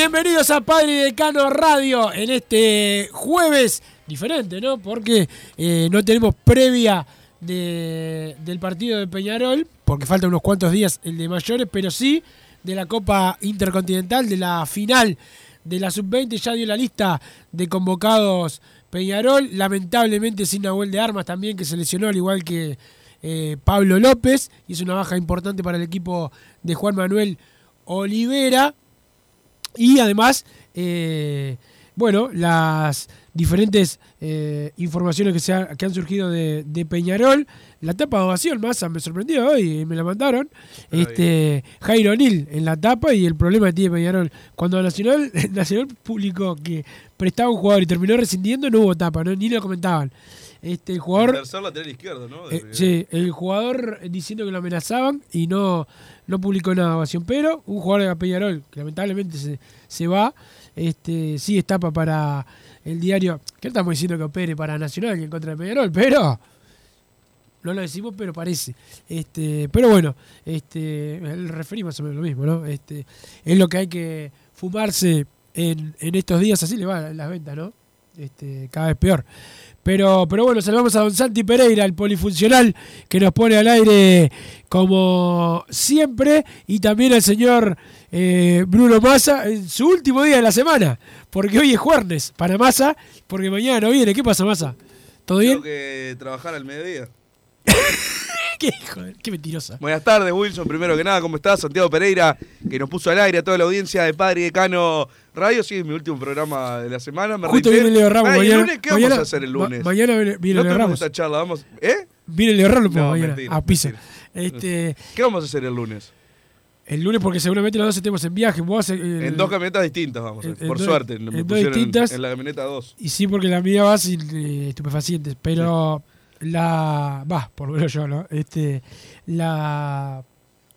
Bienvenidos a Padre y Decano Radio en este jueves diferente, ¿no? Porque eh, no tenemos previa de- del partido de Peñarol, porque faltan unos cuantos días el de mayores, pero sí de la Copa Intercontinental, de la final de la Sub-20, ya dio la lista de convocados Peñarol, lamentablemente sin Nahuel de Armas también, que se lesionó al igual que eh, Pablo López, y es una baja importante para el equipo de Juan Manuel Olivera. Y además, eh, bueno, las diferentes eh, informaciones que, se ha- que han surgido de, de Peñarol. La tapa de ovación, Massa, me sorprendió hoy, me la mandaron. Este, Jairo O'Neill en la tapa y el problema que tiene Peñarol. Cuando Nacional, Nacional publicó que prestaba un jugador y terminó rescindiendo, no hubo tapa, ¿no? ni lo comentaban. Este, el jugador... Tercer lateral izquierdo, ¿no? Eh, sí, el jugador diciendo que lo amenazaban y no, no publicó nada ovación. Pero un jugador de Peñarol, que lamentablemente se, se va, este, sí estapa para el diario. Que estamos diciendo que opere para Nacional y en contra de Peñarol, pero no lo decimos, pero parece. Este, pero bueno, este, el referí lo mismo, ¿no? Este, es lo que hay que fumarse en, en estos días, así le va las ventas, ¿no? Este, cada vez peor. Pero, pero bueno, saludamos a don Santi Pereira, el polifuncional, que nos pone al aire como siempre, y también al señor eh, Bruno Massa en su último día de la semana, porque hoy es jueves para Massa, porque mañana no viene. ¿Qué pasa, Massa? ¿Todo bien? Tengo que trabajar al mediodía. ¿Qué, joder, qué mentirosa. Buenas tardes, Wilson. Primero que nada, ¿cómo estás? Santiago Pereira, que nos puso al aire a toda la audiencia de Padre y Decano Radio. Sí, es mi último programa de la semana. Me Justo viene Leo Ramos Ah, ¿y mañana. lunes qué mañana- vamos a hacer el ma- lunes? mañana viene, viene no Leo Ramos. esta charla, vamos. ¿Eh? Viene Leo Ramos No, mañana mentira, a Pisa. Este, ¿Qué vamos a hacer el lunes? el lunes, porque seguramente los dos estemos en viaje. vos En dos camionetas distintas vamos en- en Por dos- suerte. en me dos distintas. En, la camioneta 2. Y sí, porque la mía va sin eh, estupefacientes. Pero la. Va, por lo menos yo, ¿no? Este. La.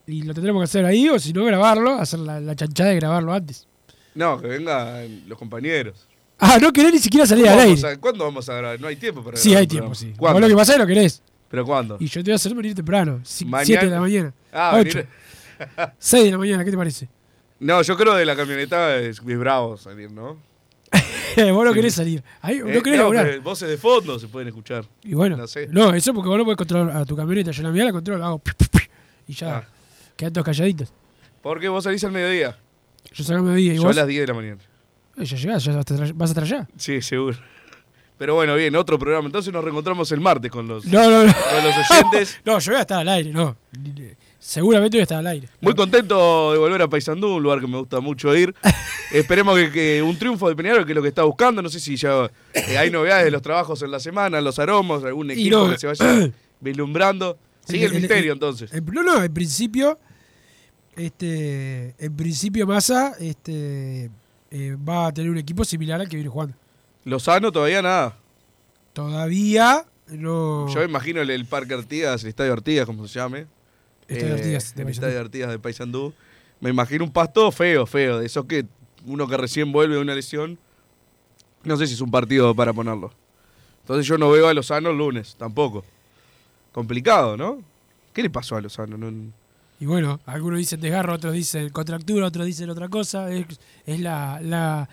Y lo tendremos que hacer ahí, o si no, grabarlo, hacer la, la chanchada de grabarlo antes. No, que vengan los compañeros. Ah, no querés ni siquiera salir al ¿Cuándo vamos aire. a- ¿Cuándo vamos a grabar? No hay tiempo para Sí, grabar hay tiempo, sí. Vos ¿Cuándo? lo que pasa es lo querés. ¿Pero cuándo? Y yo te voy a hacer venir temprano. 7 Mañana. de la mañana. Ah, 8. venir- 6 de la mañana, ¿qué te parece? No, yo creo de la camioneta es, es bravo salir, ¿no? vos no querés salir. Ahí, Eh, no querés no, laburar. pero voces de fondo se pueden escuchar. Y bueno, No sé. no, eso porque vos no podés controlar a tu camioneta. Yo la mía la controlo, hago y ya Ah. quedan todos calladitos. ¿Por qué vos salís al mediodía? Yo salgo a mediodía y Yo vos. a las 10 de la mañana. Eh, Ya llegás, ya vas a tra- vas a traer ya. Sí, seguro. Pero bueno, bien, otro programa. Entonces nos reencontramos el martes con los, No, no, no. con los oyentes. No, yo voy a estar al aire, no. Seguramente voy a estar al aire. Muy contento de volver a Paysandú, un lugar que me gusta mucho ir. Esperemos que, que un triunfo de Peñarol, que es lo que está buscando. No sé si ya eh, hay novedades de los trabajos en la semana, los aromos, algún equipo no, que se vaya vislumbrando. Sigue el, el- misterio el- entonces. En- no, no, en principio, este, en principio Massa este, eh, va a tener un equipo similar al que viene jugando. Lozano todavía nada. Todavía no. Yo me imagino el, el Parque Artigas, el Estadio Artigas, como se llame. Estadio Artigas de Paysandú. Estadio Artigas de Paysandú. Me imagino un pasto feo, feo, de esos que uno que recién vuelve de una lesión, no sé si es un partido para ponerlo. Entonces yo no veo a Lozano el lunes, tampoco. Complicado, ¿no? ¿Qué le pasó a Lozano? No- Y bueno, algunos dicen desgarro, otros dicen contractura, otros dicen otra cosa. Es, es la, la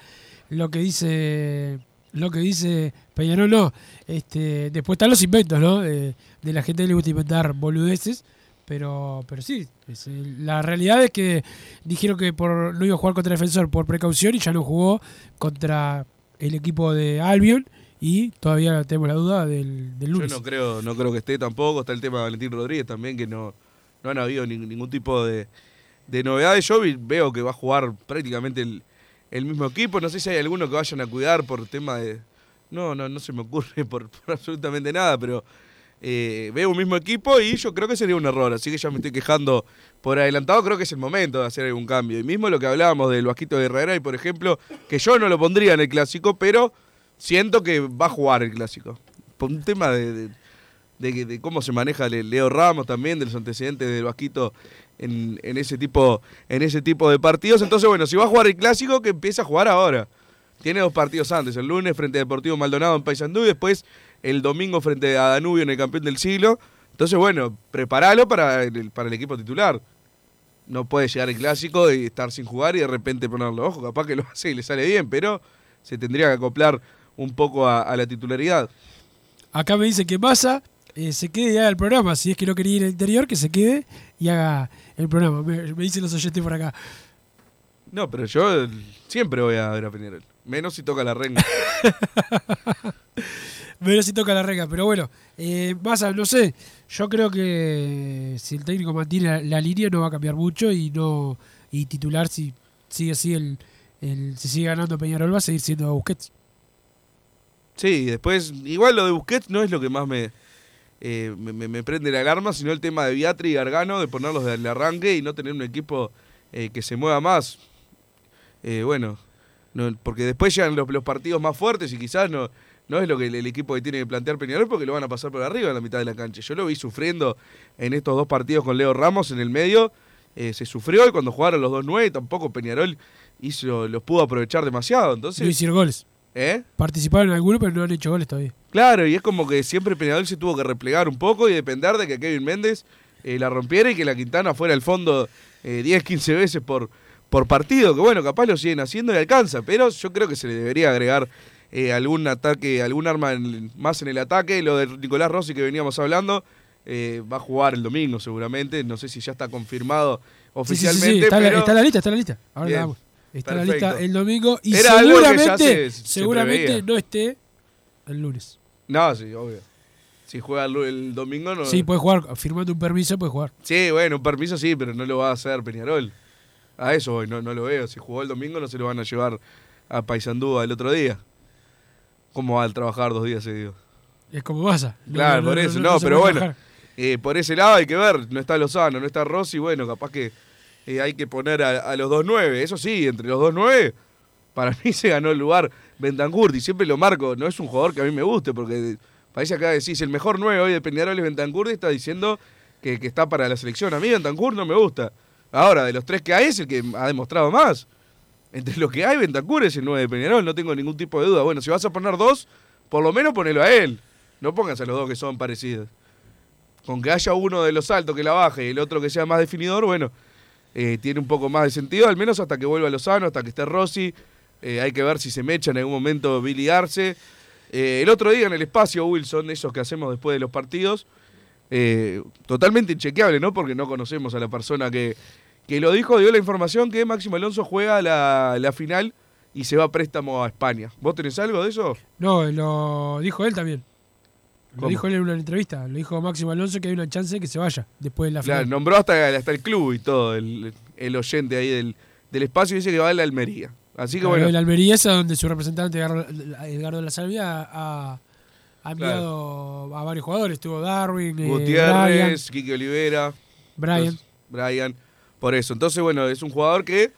lo que dice lo que dice Peñarol, no. Este, después están los inventos, ¿no? De, de la gente que le gusta inventar boludeces. Pero, pero sí, es, la realidad es que dijeron que por, no iba a jugar contra Defensor por precaución y ya no jugó contra el equipo de Albion y todavía tenemos la duda del, del Yo no creo, no creo que esté tampoco. Está el tema de Valentín Rodríguez también, que no, no han habido nin- ningún tipo de, de novedades. Yo veo que va a jugar prácticamente el, el mismo equipo. No sé si hay alguno que vayan a cuidar por tema de. No, no, no se me ocurre por, por absolutamente nada, pero eh, veo un mismo equipo y yo creo que sería un error. Así que ya me estoy quejando por adelantado. Creo que es el momento de hacer algún cambio. Y mismo lo que hablábamos del Vasquito de Herrera, y por ejemplo, que yo no lo pondría en el clásico, pero siento que va a jugar el clásico. Por un tema de, de- cómo se maneja Le- Leo Ramos también, de los antecedentes del Vasquito en, en ese tipo, en ese tipo de partidos. Entonces, bueno, si va a jugar el clásico, que empiece a jugar ahora. Tiene dos partidos antes, el lunes frente a Deportivo Maldonado en Paysandú y después el domingo frente a Danubio en el campeón del siglo. Entonces, bueno, prepáralo para el, para el equipo titular. No puede llegar el clásico y estar sin jugar y de repente ponerlo. Ojo, capaz que lo hace y le sale bien, pero se tendría que acoplar un poco a, a la titularidad. Acá me dice que Massa eh, se quede y haga el programa. Si es que no quería ir al interior, que se quede y haga el programa. Me, me dicen los oyentes por acá. No, pero yo eh, siempre voy a ver a Peñarol. Menos si toca la renga. Pero si toca la rega. Pero bueno, eh, Massa, no sé. Yo creo que si el técnico mantiene la, línea no va a cambiar mucho y no y titular si sigue así el, el si sigue ganando Peñarol va a seguir siendo Busquets. Sí, después, igual lo de Busquets no es lo que más me, eh, me, prende la alarma, sino el tema de Viatri y Gargano, de ponerlos del arranque y no tener un equipo eh, que se mueva más. Eh, bueno, no, porque después llegan los, los partidos más fuertes y quizás no, no es lo que el, el equipo que tiene que plantear Peñarol porque lo van a pasar por arriba en la mitad de la cancha. Yo lo vi sufriendo en estos dos partidos con Leo Ramos en el medio. eh, se sufrió y cuando jugaron los 2-9 tampoco Peñarol hizo, los pudo aprovechar demasiado. Entonces, No hicieron goles. ¿eh? Participaron en alguno, pero no han hecho goles todavía. Claro, y es como que siempre Peñarol se tuvo que replegar un poco y depender de que Kevin Méndez eh, la rompiera y que la Quintana fuera al fondo eh, 10, 15 veces por, por partido, que bueno, capaz lo siguen haciendo y alcanza, pero yo creo que se le debería agregar eh, algún ataque, algún arma en- más en el ataque. Lo de Nicolás Rossi que veníamos hablando, eh, va a jugar el domingo seguramente, no sé si ya está confirmado Sí, sí, sí, oficialmente, sí, Está, la, pero está la lista, está la lista. Ahora Bien, la damos. Está la perfecto. lista el domingo y Era seguramente, se- se seguramente no esté el lunes. no, sí, obvio. Si juega el, el domingo no. Sí, puede jugar, firmando un permiso puede jugar. Sí, bueno, un permiso sí, pero no lo va a hacer Peñarol. A eso voy, no, no lo veo. Si jugó el domingo no se lo van a llevar a Paysandú el otro día. ¿Cómo va a trabajar dos días seguidos? Es como. No, Claro, no, por eso, no, pero bueno. Eh, por ese lado hay que ver, no está Lozano, no está Rossi, bueno, capaz que eh, hay que poner a, a los 2-9. Eso sí, entre los 2-9, para mí se ganó el lugar Bentancur y siempre lo marco. No es un jugador que a mí me guste, porque parece acá decís, el mejor 9 hoy de Peñarol es Bentancur y está diciendo que, que está para la selección. A mí Bentancur no me gusta. Ahora, de los tres que hay es el que ha demostrado más. Entre los que hay, Bentancur es el 9 de Peñarol, no tengo ningún tipo de duda. Bueno, si vas a poner dos, por lo menos ponelo a él. No pongas a los dos que son parecidos con que haya uno de los altos que la baje y el otro que sea más definidor, bueno, eh, tiene un poco más de sentido, al menos hasta que vuelva Lozano, hasta que esté Rossi. Eh, hay que ver si se mecha en algún momento Billy Arce. Eh, el otro día en el espacio, Wilson, esos que hacemos después de los partidos, totalmente inchequeable, ¿no? Porque no conocemos a la persona que, que lo dijo, dio la información que Máximo Alonso juega la, la final y se va a préstamo a España. ¿Vos tenés algo de eso? No, lo dijo él también. Lo dijo él en una entrevista. Lo dijo Máximo Alonso que hay una chance de que se vaya después de la Claro, final. nombró hasta, hasta el club y todo, el, el oyente ahí del, del espacio dice que va a la Almería. Así que Claro, bueno, El Almería es a donde su representante Edgardo, Edgardo La Salvia ha, ha enviado a varios jugadores. Estuvo Darwin, eh, Gutiérrez, Quique Olivera, Brian. entonces, Brian, por eso. Entonces, bueno, es un jugador que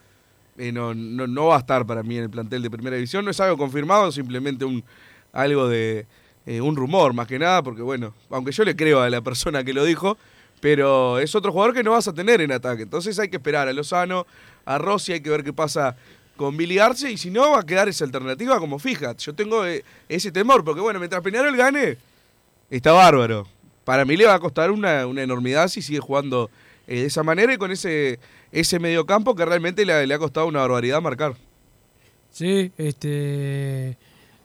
eh, no, no, no va a estar para mí en el plantel de primera división. No es algo confirmado, simplemente un algo de eh, un rumor más que nada, porque bueno, aunque yo le creo a la persona que lo dijo, Pero es otro jugador que no vas a tener en ataque. Entonces hay que esperar a Lozano, a Rossi, hay que ver qué pasa con Billy Arce. Y si no, va a quedar esa alternativa como fija. Yo tengo eh, ese temor, porque bueno, mientras Peñarol gane, está bárbaro. Para mí le va a costar una, una enormidad si sigue jugando eh, de esa manera y con ese, ese mediocampo que realmente le, ha- le ha costado una barbaridad marcar. Sí, este.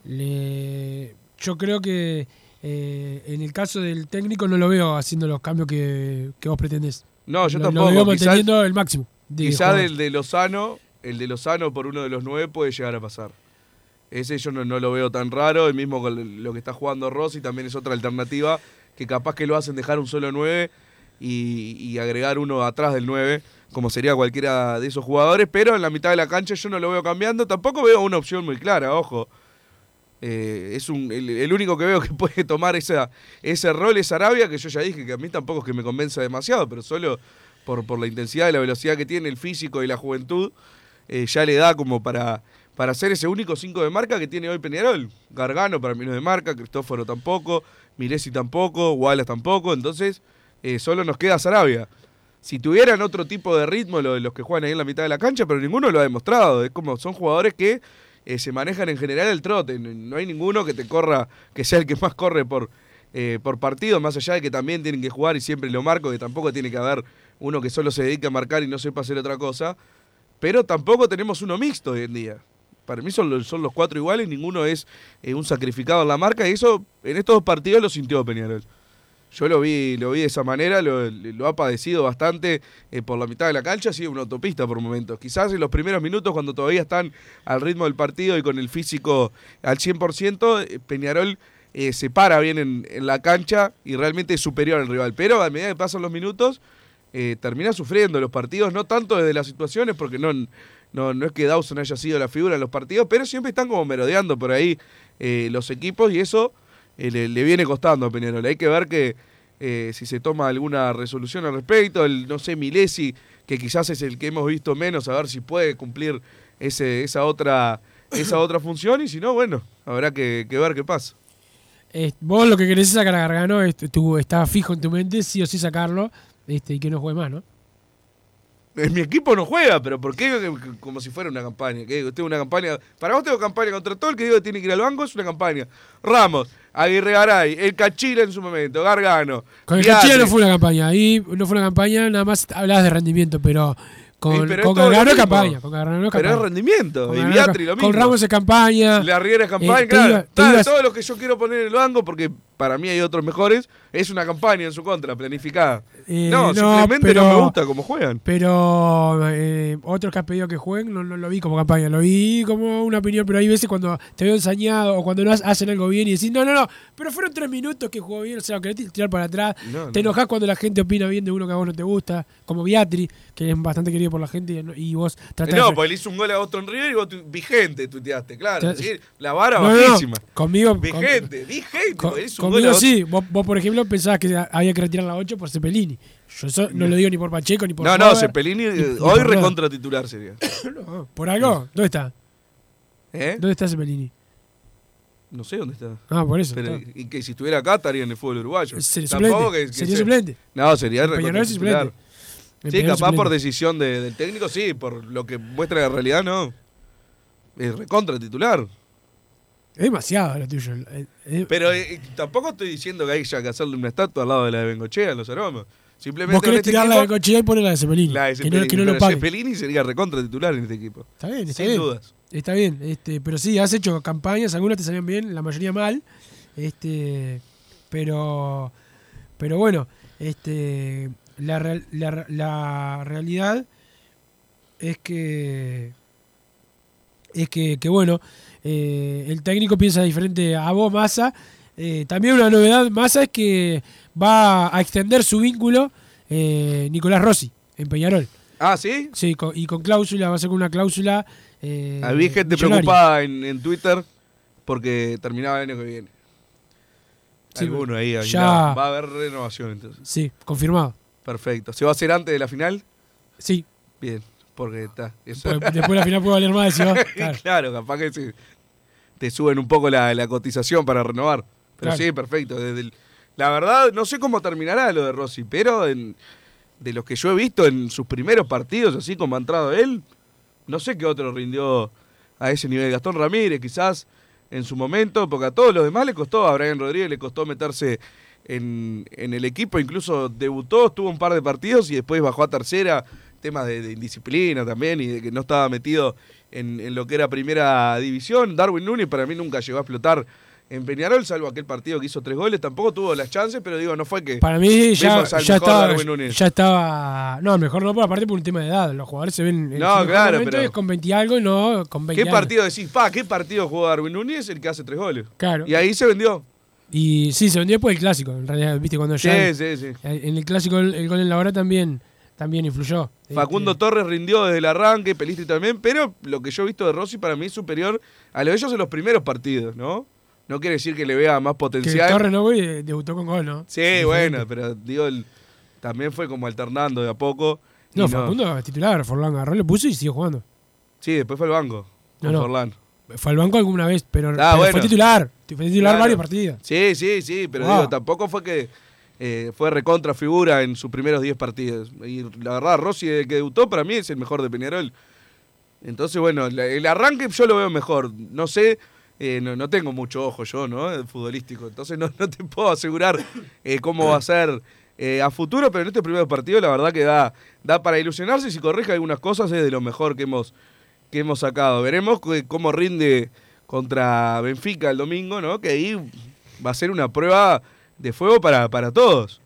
le- yo creo que eh, en el caso del técnico no lo veo haciendo los cambios que, que vos pretendés. No, yo Lo- tampoco. Lo veo Quizás- el máximo. de del de Lozano, el de Lozano por uno de los nueve puede llegar a pasar. Ese yo no, no lo veo tan raro, el mismo con lo que está jugando Rossi también es otra alternativa, que capaz que lo hacen dejar un solo nueve y, y agregar uno atrás del nueve, como sería cualquiera de esos jugadores, pero en la mitad de la cancha yo no lo veo cambiando, tampoco veo una opción muy clara, ojo. Eh, es un, el, único que veo que puede tomar esa, ese rol es Arabia, que yo ya dije que a mí tampoco es que me convenza demasiado, pero solo por, por la intensidad y la velocidad que tiene, el físico y la juventud, eh, ya le da como para, para ser ese único 5 de marca que tiene hoy Peñarol. Gargano para mí no es de marca, Cristóforo tampoco, Milesi tampoco, Wallace tampoco, entonces eh, solo nos queda Sarabia. Si tuvieran otro tipo de ritmo lo- los que juegan ahí en la mitad de la cancha, pero ninguno lo ha demostrado. Es como son jugadores que eh, se manejan en general el trote. No- hay ninguno que te corra, que sea el que más corre por, eh, por partido, más allá de que también tienen que jugar y siempre lo marco, que tampoco tiene que haber uno que solo se dedique a marcar y no sepa hacer otra cosa. Pero tampoco tenemos uno mixto hoy en día. Para mí son los, son los cuatro iguales, ninguno es un sacrificado en la marca y eso en estos dos partidos lo sintió Peñarol. Yo lo vi, lo vi de esa manera, lo, ha padecido bastante eh, por la mitad de la cancha, ha sido una autopista por momentos. Quizás en los primeros minutos, cuando todavía están al ritmo del partido y con el físico al 100%, eh, Peñarol eh, se para bien en, la cancha y realmente es superior al rival. Pero a medida que pasan los minutos, eh, termina sufriendo los partidos, no tanto desde las situaciones, porque no, no, no es que Dawson haya sido la figura en los partidos, pero siempre están como merodeando por ahí los equipos y eso eh, le, viene costando a Peñarol. Hay que ver que eh, si se toma alguna resolución al respecto, el, no sé, Milesi, que quizás es el que hemos visto menos, a ver si puede cumplir ese, esa, otra, esa otra función y si no, bueno, habrá que, que ver qué pasa. Eh, vos lo que querés es sacar a Gargano, este, tú, está fijo en tu mente, sí o sí sacarlo, este, y que no juegue más, ¿no? Mi equipo no juega, pero ¿por qué como si fuera una campaña? ¿Qué? Tengo una campaña. Para vos tengo campaña contra todo el que digo que tiene que ir al banco, es una campaña. Ramos, Aguirre Garay, el Cachila en su momento, Gargano. Con el Viale. Cachilla no fue una campaña, ahí no fue una campaña, nada más hablabas de rendimiento, pero con, Sí, con Gargano campaña. Con Gargano es Pero campaña. es rendimiento. Con y Gargano- Viatri lo mismo. Con Ramos es campaña. La Riera es campaña, Eh, claro. iba- ibas- todos los que yo quiero poner en el banco, porque para mí hay otros mejores, es una campaña en su contra, planificada. Eh, no, no, simplemente pero- no me gusta cómo juegan. Pero eh, otros que has pedido que jueguen no, no lo vi como campaña, lo vi como una opinión, pero hay veces cuando te veo ensañado o cuando no ha- hacen algo bien y decís, no, no, no, pero fueron tres minutos que jugó bien, o sea, querés tirar para atrás, No, te no. enojás cuando la gente opina bien de uno que a vos no te gusta, como Beatri, que es bastante querido por la gente y, vos tratás No, de... le hizo un gol a Boston River y vos tu- vigente tuiteaste, claro. Sí, la vara No, bajísima. conmigo... Vigente, vigente. con- porque le hizo un gol a conmigo sí, vos, vos, por ejemplo pensabas que había que retirar la 8 por Cepelini. Yo eso no lo digo ni por Pacheco ni por No, no, Cepelini ni- eh, hoy recontra titular sería. No, ¿Por algo? ¿Dónde está? ¿Eh? ¿Dónde está Cepelini? No sé dónde está. Ah, por eso. Pero, y que si estuviera acá estaría en el fútbol uruguayo. Sería Tampoco suplente. que- que sería sea- suplente. No, sería recontra es titular. suplente. Sí, capaz por suplente. decisión de- del técnico, sí, por lo que muestra la realidad, no. Es recontra titular. Es demasiado lo tuyo. Eh, eh, Pero eh, tampoco estoy diciendo que hay que hacerle una estatua al lado de la de Bengochea en los aromas. Simplemente vos querés este tirar la de equipo, Cochea y poner la de Cepelini. la de que no, Cepelini, que no lo pero paguen. Cepelini sería recontra titular en este equipo. Está bien, está Sin bien. dudas. Está bien. Este, pero sí, has hecho campañas, algunas te salían bien, la mayoría mal. Este, pero, pero bueno, este, la, real- la, la realidad es que es que, que bueno, eh, el técnico piensa diferente a vos, Massa. Eh, también una novedad, Massa, es que va a extender su vínculo eh, Nicolás Rossi en Peñarol. Ah, ¿sí? Sí, con- y con cláusula, va a ser con una cláusula. Eh, Había gente preocupada en, en Twitter porque terminaba el año que viene. Sí, Alguno ahí. ahí, ya- nada. Va a haber renovación entonces. Sí, confirmado. Perfecto. ¿Se va a hacer antes de la final? Sí, Bien, porque está. eso- porque después la final puede valer más. si va- claro. claro. capaz que te suben un poco la, la cotización para renovar. Pero Claro. sí, perfecto. Desde el, La verdad, no sé cómo terminará lo de Rossi, pero en- de los que yo he visto en sus primeros partidos, así como ha entrado él, no sé qué otro rindió a ese nivel. Gastón Ramírez, quizás en su momento, porque a todos los demás le costó, a Brian Rodríguez le costó meterse en, en el equipo, incluso debutó, estuvo un par de partidos y después bajó a tercera, temas de, de indisciplina también y de que no estaba metido en, en lo que era primera división. Darwin Núñez para mí nunca llegó a explotar en Peñarol, salvo aquel partido que hizo tres goles, tampoco tuvo las chances, pero digo, no fue que... Para mí ya, ya estaba. Ya estaba. No, mejor no, por aparte por un tema de edad. Los jugadores se ven. en No, claro, momento pero- es con 20 y algo y no con 20 ¿Qué años. partido decís? Pa, ¿qué partido jugó Darwin Núñez? El que hace tres goles. Claro. Y ahí se vendió. Y sí, se vendió después del clásico. En realidad, viste, cuando Sí, ya. sí, sí. En el clásico, el, el gol en la hora también, también influyó. Facundo Este, Torres rindió desde el arranque, Pelistri también, pero lo que yo he visto de Rossi para mí es superior a lo de ellos en los primeros partidos, ¿no? No quiere decir que le vea más que potencial. Torres no, güey, debutó con gol, ¿no? Sí, Diferente. bueno, pero digo, el- también fue como alternando de a poco. No, Facundo es titular. Forlán agarró, le puso y siguió jugando. Sí, después fue al banco No, con no. Forlán. Fue al banco alguna vez, pero, Ah, pero bueno. fue titular. Fue titular Claro. varios partidos. Sí, sí, sí, pero Wow. digo, tampoco fue que eh, fue recontra figura en sus primeros 10 partidos. Y la verdad, Rossi, desde que debutó, para mí es el mejor de Peñarol. Entonces, bueno, la- el arranque yo lo veo mejor. No sé, eh, no, no tengo mucho ojo yo, ¿no? Futbolístico. Entonces no, no te puedo asegurar eh, cómo va a ser a futuro, pero en este primer partido la verdad que da, da para ilusionarse. y Si corrige algunas cosas es de lo mejor que hemos, que hemos sacado. Veremos cómo rinde contra Benfica el domingo, ¿no? Que ahí va a ser una prueba de fuego para, para todos.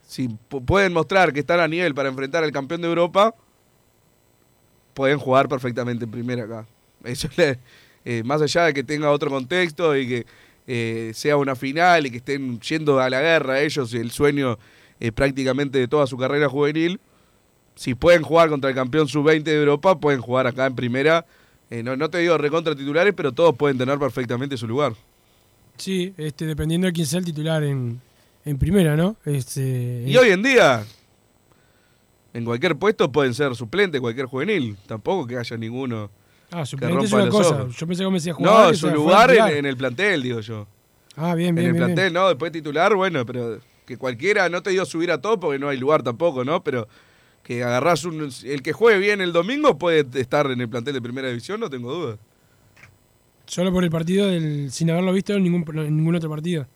Si pu- pueden mostrar que están a nivel para enfrentar al campeón de Europa, pueden jugar perfectamente en primera acá. Eso eh, más allá de que tenga otro contexto y que eh, sea una final y que estén yendo a la guerra ellos, el sueño eh, prácticamente de toda su carrera juvenil, si pueden jugar contra el campeón sub-20 de Europa, pueden jugar acá en primera. Eh, no, no te digo recontra titulares, pero todos pueden tener perfectamente su lugar. Sí, este, dependiendo de quién sea el titular en, en primera, ¿no? Este, Y hoy en día, en cualquier puesto pueden ser suplente, cualquier juvenil. Tampoco que haya ninguno. Ah, suplente es rompa una los cosa. ojos. Yo pensé que me decía No, jugador. su lugar en, en el plantel, digo yo. Ah, bien, bien, en el bien, plantel, bien. no, después titular, bueno, pero que cualquiera, no te digo subir a todo porque no hay lugar tampoco, ¿no? Pero que agarrás un. El que juegue bien el domingo puede estar en el plantel de primera división, no tengo duda. Solo por el partido, del, sin haberlo visto en ningún, en ningún otro partido.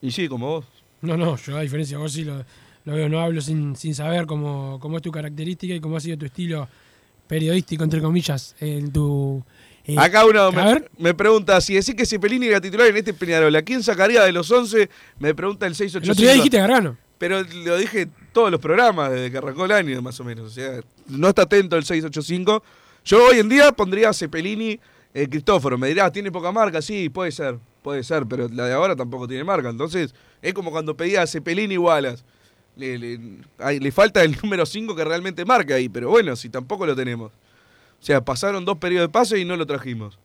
Y sí, como vos. No, no, yo a diferencia de vos sí lo, lo veo, no hablo sin, sin saber cómo, cómo es tu característica y cómo ha sido tu estilo periodístico, entre comillas, en tu... eh, Acá uno me pregunta, si decís que Cepelini era titular en este Peñarol, ¿a quién sacaría de los 11? Me pregunta el 685. El otro día dijiste Gargano. Pero lo dije todos los programas desde que arrancó el año, más o menos. O sea, no está atento el 685. Yo hoy en día pondría a Cepelini, Cristóforo. Me dirá, ¿tiene poca marca? Sí, puede ser, puede ser, pero la de ahora tampoco tiene marca. Entonces, es como cuando pedía a Cepelini Wallace. Le, le- le falta el número 5 que realmente marca ahí, pero bueno, si tampoco lo tenemos. O sea, pasaron dos periodos de pase y no lo trajimos.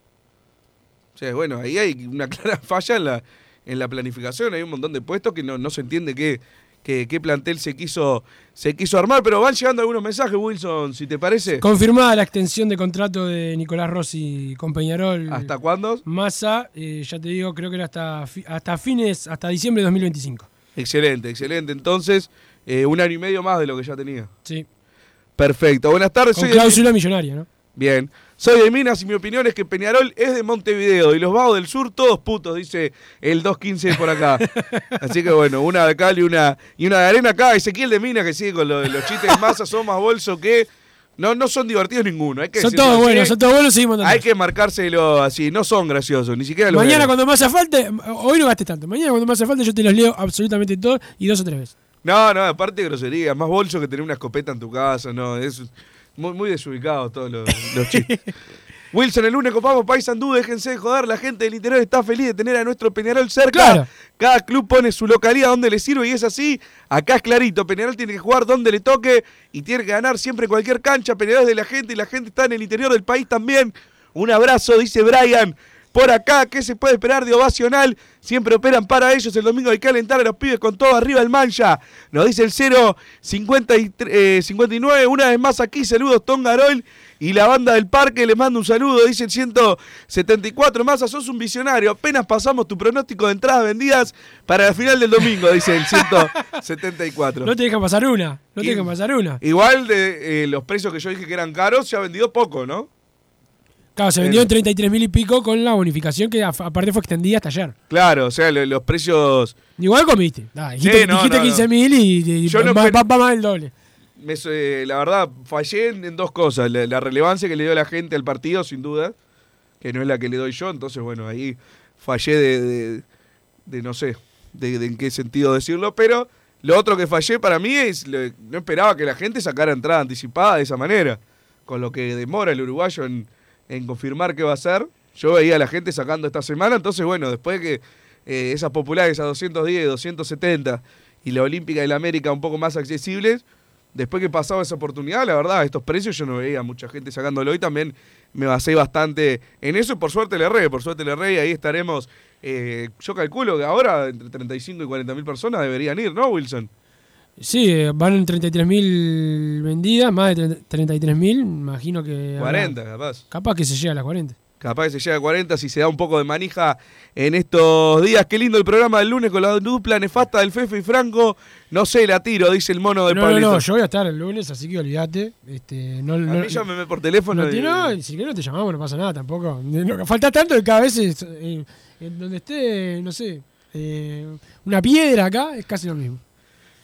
O sea, bueno, ahí hay una clara falla en la, en la planificación. Hay un montón de puestos que no, no se entiende qué, qué, qué plantel se quiso, se quiso armar. Pero van llegando algunos mensajes, Wilson, si te parece. Confirmada la extensión de contrato de Nicolás Rossi con Peñarol. ¿Hasta cuándo? Massa, eh, ya te digo, creo que era hasta, hasta fines, hasta diciembre de 2025. Excelente, excelente. Entonces, eh, un año y medio más de lo que ya tenía. Sí. Perfecto. Buenas tardes. Con soy de- cláusula millonaria, ¿no? Bien. Soy de Minas y mi opinión es que Peñarol es de Montevideo y los vagos del sur todos putos, dice el 215 por acá. Así que bueno, una de cal y una, y una de arena acá. Ezequiel de Minas que sigue con lo los chistes de masa, son más bolso que... No, no son divertidos ninguno. Hay que Son todos buenos, son todos buenos, seguimos. Hay que marcárselo así, no son graciosos, ni siquiera los Mañana cuando me hace falta, hoy no gastes tanto, mañana cuando me hace falta yo te los leo absolutamente todos y dos o tres veces. No, no, aparte de grosería, más bolso que tener una escopeta en tu casa, no, es muy, muy desubicado todos los, los chistes. Wilson, el lunes copamos Paysandú, déjense de joder, la gente del interior está feliz de tener a nuestro Peñarol cerca. Claro. Cada club pone su localidad donde le sirve y es así. Acá es clarito, Peñarol tiene que jugar donde le toque y tiene que ganar siempre cualquier cancha. Peñarol es de la gente y la gente está en el interior del país también. Un abrazo, dice Brian. Por acá. ¿Qué se puede esperar de ovacional? Siempre operan para ellos. El domingo hay que alentar a los pibes con todo arriba el mancha. Nos dice el 059. Una vez más aquí, saludos Tongarol. Y la banda del parque le manda un saludo, dice el 174. Massa, sos un visionario. Apenas pasamos tu pronóstico de entradas vendidas para la final del domingo, dice el 174. No te dejan pasar una. No te Y- dejan pasar una. Igual de eh, los precios que yo dije que eran caros, se ha vendido poco, ¿no? Claro, se vendió en 33 mil y pico con la bonificación que aparte fue extendida hasta ayer. Claro, o sea, lo- los precios. Igual comiste. Ah, dijiste Sí, no, dijiste no, no. 15 mil y, y Yo va, pen- va- va más del doble. me- eh, la verdad, fallé en, en dos cosas. La, la relevancia que le dio la gente al partido, sin duda, que no es la que le doy yo. Entonces, bueno, ahí fallé de, de- de no sé, de, de en qué sentido decirlo. Pero lo otro que fallé para mí es, lo- no esperaba que la gente sacara entrada anticipada de esa manera. Con lo que demora el uruguayo en, en confirmar qué va a hacer. Yo veía a la gente sacando esta semana. Entonces, bueno, después que eh, esas populares a 210, 270 y la Olímpica y la América un poco más accesibles, después que pasaba esa oportunidad, la verdad, estos precios yo no veía mucha gente sacándolo y también me basé bastante en eso y por suerte le erré, por suerte le erré y ahí estaremos, eh, yo calculo que ahora entre 35 y 40 mil personas deberían ir, ¿no, Wilson? Sí, van en 33 mil vendidas, más de 33 mil. Imagino que. habrá- 40 capaz. Capaz que se llega a las 40. Capaz que se llega a 40 si se da un poco de manija en estos días. Qué lindo el programa del lunes con la dupla nefasta del Fefe y Franco. No sé, la tiro, dice el mono de No, no, Pablito. no, yo voy a estar el lunes, así que olvídate. Este, no, A no, mí llámeme por teléfono. no, y- no, si no te llamamos, no pasa nada tampoco. Falta tanto que cada vez es, eh, en donde esté, no sé, eh, una piedra acá, es casi lo mismo.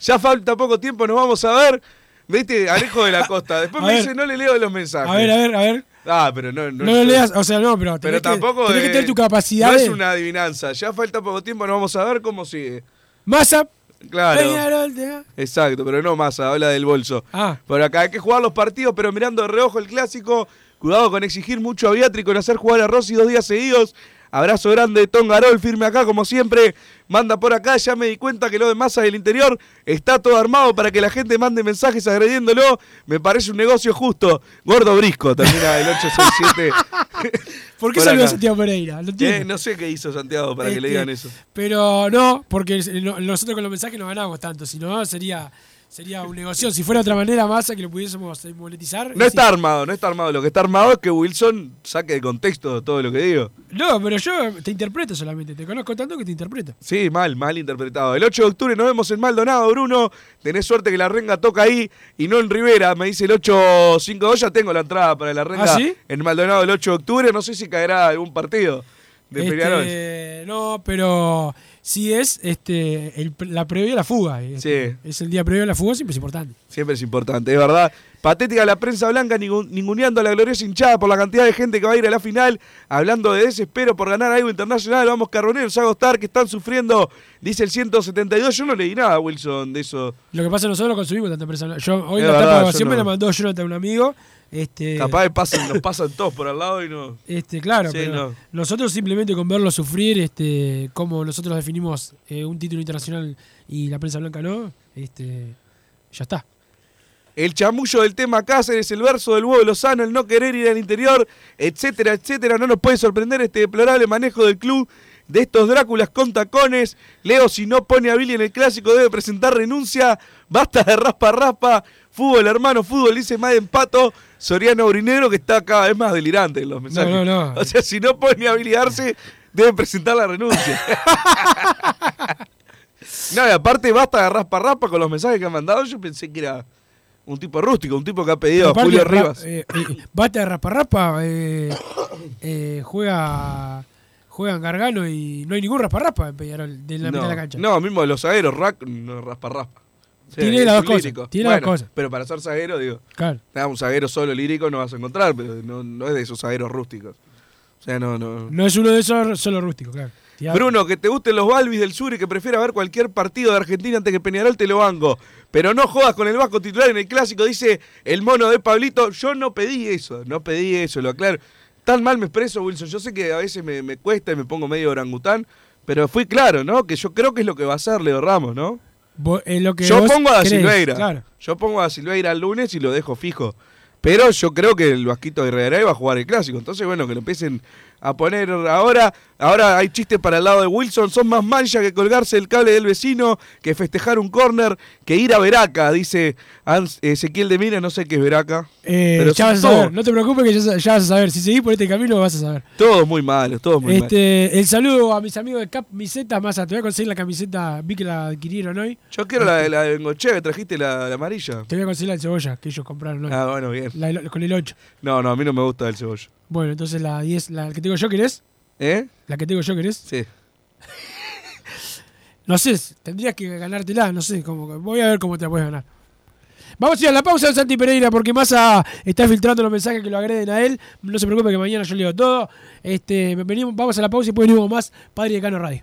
Ya falta poco tiempo, nos vamos a ver. Viste, Alejo de la Costa. Después A me ver. dice, no le leo los mensajes. A ver, a ver, a ver. Ah, pero no. No, lo leas, o sea, no, pero, Pero tenés que- tampoco. tenés que tener tu capacidad No de. es una adivinanza. Ya falta poco tiempo, nos vamos a ver cómo sigue. Massa, Claro. Peñarol, te- Exacto, pero no más, habla del bolso. Ah, Por acá hay que jugar los partidos, pero mirando de reojo el clásico. Cuidado con exigir mucho a Beatriz con hacer jugar a Rossi dos días seguidos. Abrazo grande de Tongarol, firme acá como siempre. Manda por acá, ya me di cuenta que lo de Massa del interior está todo armado para que la gente mande mensajes agrediéndolo. Me parece un negocio justo. Gordo Brisco, termina el 867. ¿por qué Por salió acá. Santiago Pereira? Eh, no sé qué hizo Santiago para que le Este, digan eso. Pero no, porque no- nosotros con los mensajes no ganamos tanto, si no sería, sería un negocio. Si fuera de otra manera, más que lo pudiésemos monetizar. No está sí. armado, no está armado. Lo que está armado es que Wilson saque de contexto todo lo que digo. No, pero yo te interpreto solamente, te conozco tanto que te interpreto. Sí, mal, mal interpretado. El 8 de octubre nos vemos en Maldonado, Bruno. Tenés suerte que la renga toca ahí y no en Rivera. Me dice el 852, ya tengo la entrada para la renga ¿Ah, sí? en Maldonado el 8 de octubre. No sé si caerá algún partido de Este, no, pero si es este el- la previa a la fuga. este, Sí. Es el día previo a la fuga, siempre es importante. Siempre es importante, es verdad. Patética la prensa blanca ningun- ninguneando a la gloriosa hinchada por la cantidad de gente que va a ir a la final. Hablando de desespero por ganar algo internacional. Vamos, Carboneros, a Gostar, que están sufriendo. Dice el 172. Yo no leí nada, Wilson, de eso. Lo que pasa nosotros lo consumimos tanta prensa. Yo hoy Es la verdad, tapa de me no. la mandó Jonathan, un amigo. Este, Capaz de pasan, nos pasan todos por al lado y no. Este, claro, Sí, pero no. nosotros simplemente con verlo sufrir, este, como nosotros definimos eh, un título internacional y la prensa blanca no, este, ya está. El chamullo del tema Cáceres, el verso del huevo Lozano, el no querer ir al interior, etcétera, etcétera. No nos puede sorprender este deplorable manejo del club de estos Dráculas con tacones. Leo, si no pone a Billy en el clásico, debe presentar renuncia. Basta de raspa raspa. Fútbol, hermano, fútbol, dice más de empato. Soriano Brinegro, que está cada vez más delirante en los mensajes. no, no. O sea, si no pone a Billy Arce, debe presentar la renuncia. no, y aparte, basta de raspa raspa con los mensajes que han mandado. Yo pensé que era un tipo rústico, un tipo que ha pedido a Julio Rivas. eh, eh, bate de Rapa Rapa, eh, eh, juega, juegan Gargano y no hay ningún Rapa en Peñarol de la mitad de la cancha. no, mismo los zagueros, rack, no raspa raspa. O sea, Tiene las dos cosas, tiene las Bueno, dos cosas. Pero para ser zaguero, digo, Claro. nada, un zaguero solo lírico no vas a encontrar, pero no, no es de esos zagueros rústicos. O sea, no, no. No es uno de esos solo rústico, claro. Bruno, que te gusten los Balvis del Sur y que prefiera ver cualquier partido de Argentina antes que Peñarol, te lo banco. Pero no jodas con el Vasco titular en el clásico, dice el mono de Pablito. Yo no pedí eso, no pedí eso, lo aclaro. Tan mal me expreso, Wilson. Yo sé que a veces me, me cuesta y me pongo medio orangután, pero fui claro, ¿no? Que yo creo que es lo que va a hacer Leo Ramos, ¿no? Lo que Yo pongo a Da Silveira. Claro. Yo pongo a Silveira el lunes y lo dejo fijo. Pero yo creo que el Vasquito de Herrera va a jugar el clásico. Entonces, bueno, que lo empiecen a poner ahora. Ahora hay chistes para el lado de Wilson. Son más mancha que colgarse el cable del vecino, que festejar un córner, que ir a Veraca, dice Ezequiel de Mira. No sé qué es Veraca. Eh, Pero ya vas a saber, no te preocupes que ya, vas a saber. Si seguís por este camino vas a saber. Todos muy malos, todos muy malos. Este, el saludo a mis amigos de camisetas, más te voy a conseguir la camiseta, vi que la adquirieron hoy. Yo quiero la, de- la de Bengochea que trajiste, la, la amarilla. Te voy a conseguir la de cebolla que ellos compraron hoy. Ah, bueno, bien. La con el 8. No, no, a mí no me gusta el cebollo. Bueno, entonces la 10, la que tengo yo, ¿querés? ¿Eh? La que tengo yo, ¿querés? Sí. No sé, tendrías que ganártela, no sé, como, que- voy a ver cómo te la puedes ganar. Vamos a ir a la pausa de Santi Pereira porque Massa está filtrando los mensajes que lo agreden a él. No se preocupe que mañana yo leo todo. Este, venimos, vamos a la pausa y después venimos más Padre de Cano Radio.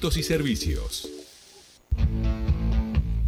y servicios.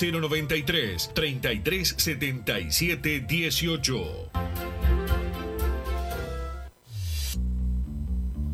093 3377 18.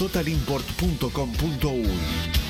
www.totalimport.com.uy.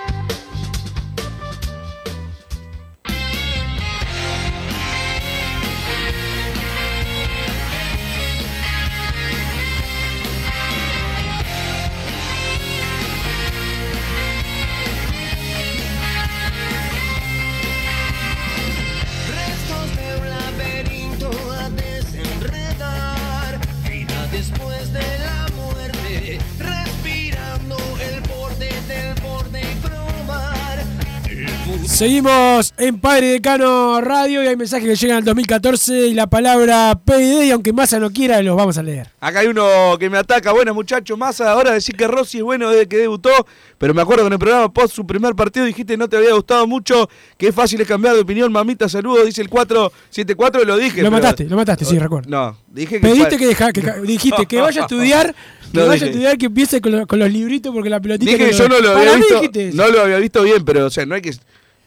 Seguimos en Padre Decano Radio y hay mensajes que llegan al 2014 y la palabra PID y aunque Massa no quiera los vamos a leer. Acá hay uno que me ataca. Buenas muchachos, Massa. Ahora decir que Rossi es bueno desde que debutó. Pero me acuerdo que en el programa post su primer partido dijiste no te había gustado mucho. Que es fácil es cambiar de opinión. Mamita, saludos. Dice el 474. Lo dije. Lo pero- mataste, lo mataste, sí, recuerdo. No, dije que. Pediste que, deja, que ca- dijiste que vaya a estudiar, que No, vaya dije- a estudiar, que empiece con, lo- con los libritos porque la pelotita. Dije que yo no lo había visto. No lo había visto bien, pero o sea, no hay que.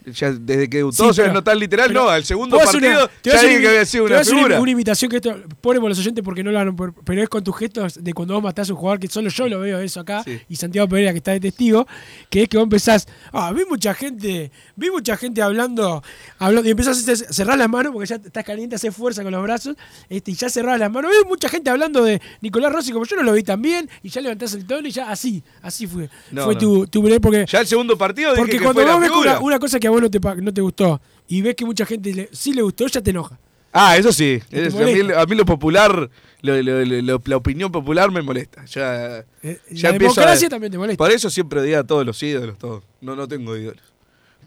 Ya desde que debutó, Sí, o sea, pero- no tan literal, pero no. Al segundo partido una- ya dije una- que había sido una figura. Una imitación que esto pone por los oyentes porque no lo por- pero es con tus gestos de cuando vos matás a un jugador que solo yo lo veo eso acá y Santiago Pereira que está de testigo, que es que vos empezás, ah, vi mucha gente, vi mucha gente hablando, hablando y empezás a cerrar las manos porque ya estás caliente, haces fuerza con los brazos, este, y ya cerrás las manos, vi mucha gente hablando de Nicolás Rossi como yo no lo vi tan bien y ya levantás el tono y ya así, así fue, No, fue no. tu, tu porque Ya el segundo partido dije porque que cuando fue vos ves una, una cosa que vos no te, pa- no te gustó y ves que mucha gente le- sí le gustó, ya te enoja. Ah, eso sí. Es- a, mí, molesta. a mí lo popular, lo- lo- lo- lo- la opinión popular me molesta. Ya, Eh, ya la democracia a- también te molesta. Por eso siempre odié a todos los ídolos, todos. No, no tengo ídolos.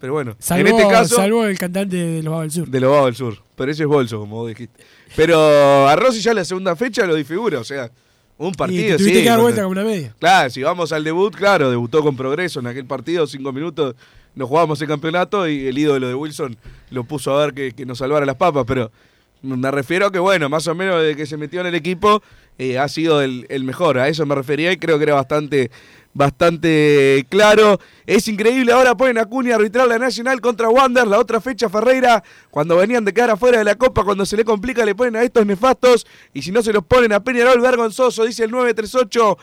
Pero bueno, Salvo, en este caso, salvo el cantante de Los Vagos del Sur. de los del Sur. Pero ese es Bolso, como vos dijiste. Pero a Rossi ya la segunda fecha lo disfigura, o sea, un y partido, tuviste sí. que dar con- vuelta como una media. Claro, si vamos al debut, claro, debutó con progreso en aquel partido, cinco minutos, nos jugábamos el campeonato y el ídolo de Wilson lo puso a ver que, que nos salvara las papas, pero me refiero a que, bueno, más o menos desde que se metió en el equipo eh, ha sido el, el mejor, a eso me refería y creo que era bastante bastante claro. Es increíble, ahora ponen a Cunha a arbitrar la Nacional contra Wander, la otra fecha Ferreira, cuando venían de quedar afuera de la Copa, cuando se le complica le ponen a estos nefastos y si no se los ponen a Peñarol vergonzoso, dice el 938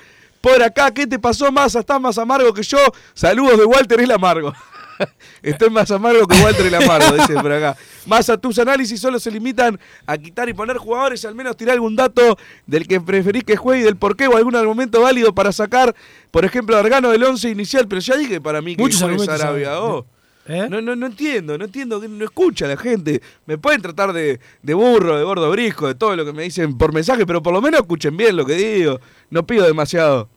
por acá. ¿Qué te pasó más? Estás más amargo que yo. Saludos de Walter el Amargo. Estoy más amargo que Walter el Amargo, dice por acá. Más a tus análisis solo se limitan a quitar y poner jugadores, al menos tirar algún dato del que preferís que juegue y del por qué o algún argumento válido para sacar, por ejemplo, a Argano del 11 inicial. Pero ya dije para mí que Muchos Sarabia. hay. oh. ¿Eh? No, no, no entiendo, no entiendo, no escucha la gente. Me pueden tratar de, de burro, de gordo brisco, de todo lo que me dicen por mensaje, pero por lo menos escuchen bien lo que digo. No pido demasiado.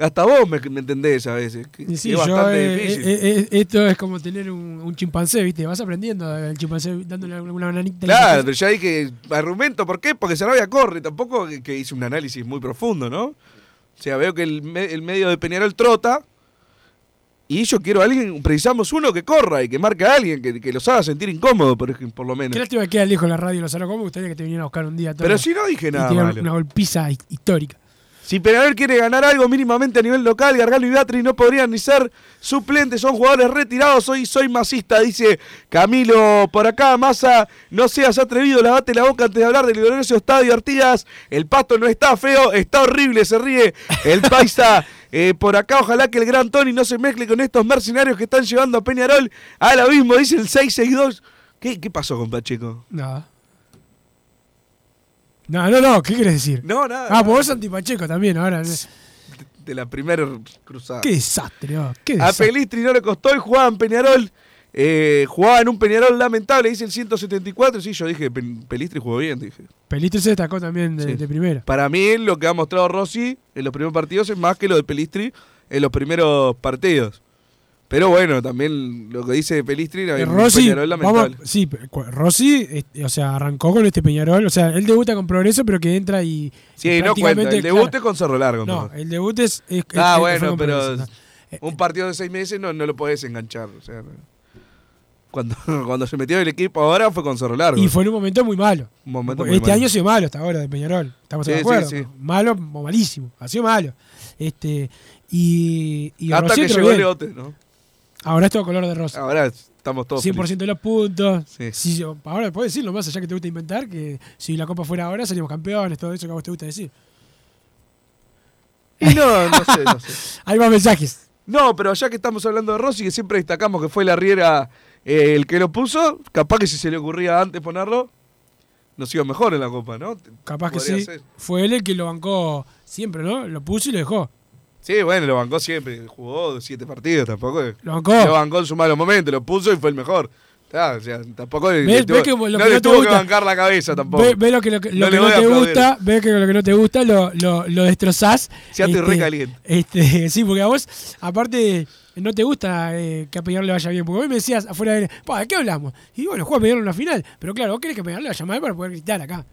Hasta vos me, me entendés a veces. que- que es bastante eh, difícil. eh, eh, esto es como tener un, un chimpancé, ¿viste? Vas aprendiendo el chimpancé dándole alguna bananita. Claro, pero ya dije, argumento, ¿por qué? Porque Sarabia corre, tampoco que, que hice un análisis muy profundo, ¿no? O sea, veo que el, el medio de Peñarol trota y yo quiero a alguien, precisamos uno que corra y que marque a alguien, que, que los haga sentir incómodos, por, por lo menos. Qué lástima que queda lejos la radio Los ¿Cómo me gustaría que te vinieran a buscar un día? todo Pero si no dije nada malo. Una golpiza hi- histórica. Si Peñarol quiere ganar algo mínimamente a nivel local, Gargalo y Beatriz no podrían ni ser suplentes, son jugadores retirados. Hoy soy masista, dice Camilo por acá. Massa, no seas atrevido, lavate la boca antes de hablar del glorioso estadio Artigas. El pasto no está feo, está horrible, se ríe el paisa. Eh, por acá, ojalá que el gran Tony no se mezcle con estos mercenarios que están llevando a Peñarol al abismo, dice el 662. ¿Qué, qué pasó con Pacheco? Nada. No, no, no, ¿qué quieres decir? No, nada. Ah, pues vos antipacheco también, ahora. De la primera cruzada. Qué desastre, oh, qué A desastre. Pelistri no le costó y jugaba en Peñarol Eh, jugaba en un Peñarol lamentable, dice el 174. Sí, yo dije, "Pe- Pelistri jugó bien, dije. Pelistri se destacó también de, Sí. de primera. Para mí, lo que ha mostrado Rossi en los primeros partidos es más que lo de Pelistri en los primeros partidos. Pero bueno, también lo que dice Pelistri, Eh, Rossi, Peñarol vamos, lamentable. sí, pe- cu- Rossi, este, o sea, arrancó con este Peñarol, o sea, él debuta con progreso, pero que entra y. Sí, y no cuenta. El debut claro, es con Cerro Largo. No, ¿no? el debut es. es- Ah, es- bueno, pero Progreso, ¿no? un partido de seis meses no, no lo podés enganchar. O sea, cuando, cuando se metió el equipo ahora fue con Cerro Largo. Y fue en un momento muy malo. Un momento muy este malo. año ha sido malo hasta ahora de Peñarol. Estamos Sí, de sí, acuerdo. sí. Malo o malísimo. Ha sido malo. Este, y, y Hasta Rossi que llegó bien. Leote, ¿no? Ahora es todo color de rosa. Ahora estamos todos 100% de los puntos. Sí. Si ahora puedes decirlo más allá que te gusta inventar, que si la copa fuera ahora seríamos campeones, todo eso que a vos te gusta decir. Y no, no sé, no sé. Hay más mensajes. No, pero ya que estamos hablando de Rossi, que siempre destacamos que fue la Riera eh, el que lo puso, capaz que si se le ocurría antes ponerlo, nos iba mejor en la Copa, ¿no? Capaz que sí. ser. Fue él el que lo bancó siempre, ¿no? Lo puso y lo dejó. Sí, bueno, lo bancó siempre, jugó siete partidos, tampoco. Lo bancó. Lo bancó en su malo momento, lo puso y fue el mejor. Ah, o sea, tampoco le, ¿Ves- le tuvo, ves que lo no que le no tuvo que bancar la cabeza tampoco. Ve, ve lo que, lo que, lo No que te aplaudir. gusta, ve que lo que no te gusta lo, lo, lo destrozás. Ya estoy re caliente. Este, sí, porque a vos, aparte, no te gusta eh, que a Peñarol le vaya bien. Porque vos me decías afuera de. "Pa, ¿De qué hablamos? Y bueno, juega a Peñarol en la final. Pero claro, vos querés que a Peñarol le vaya mal para poder gritar acá.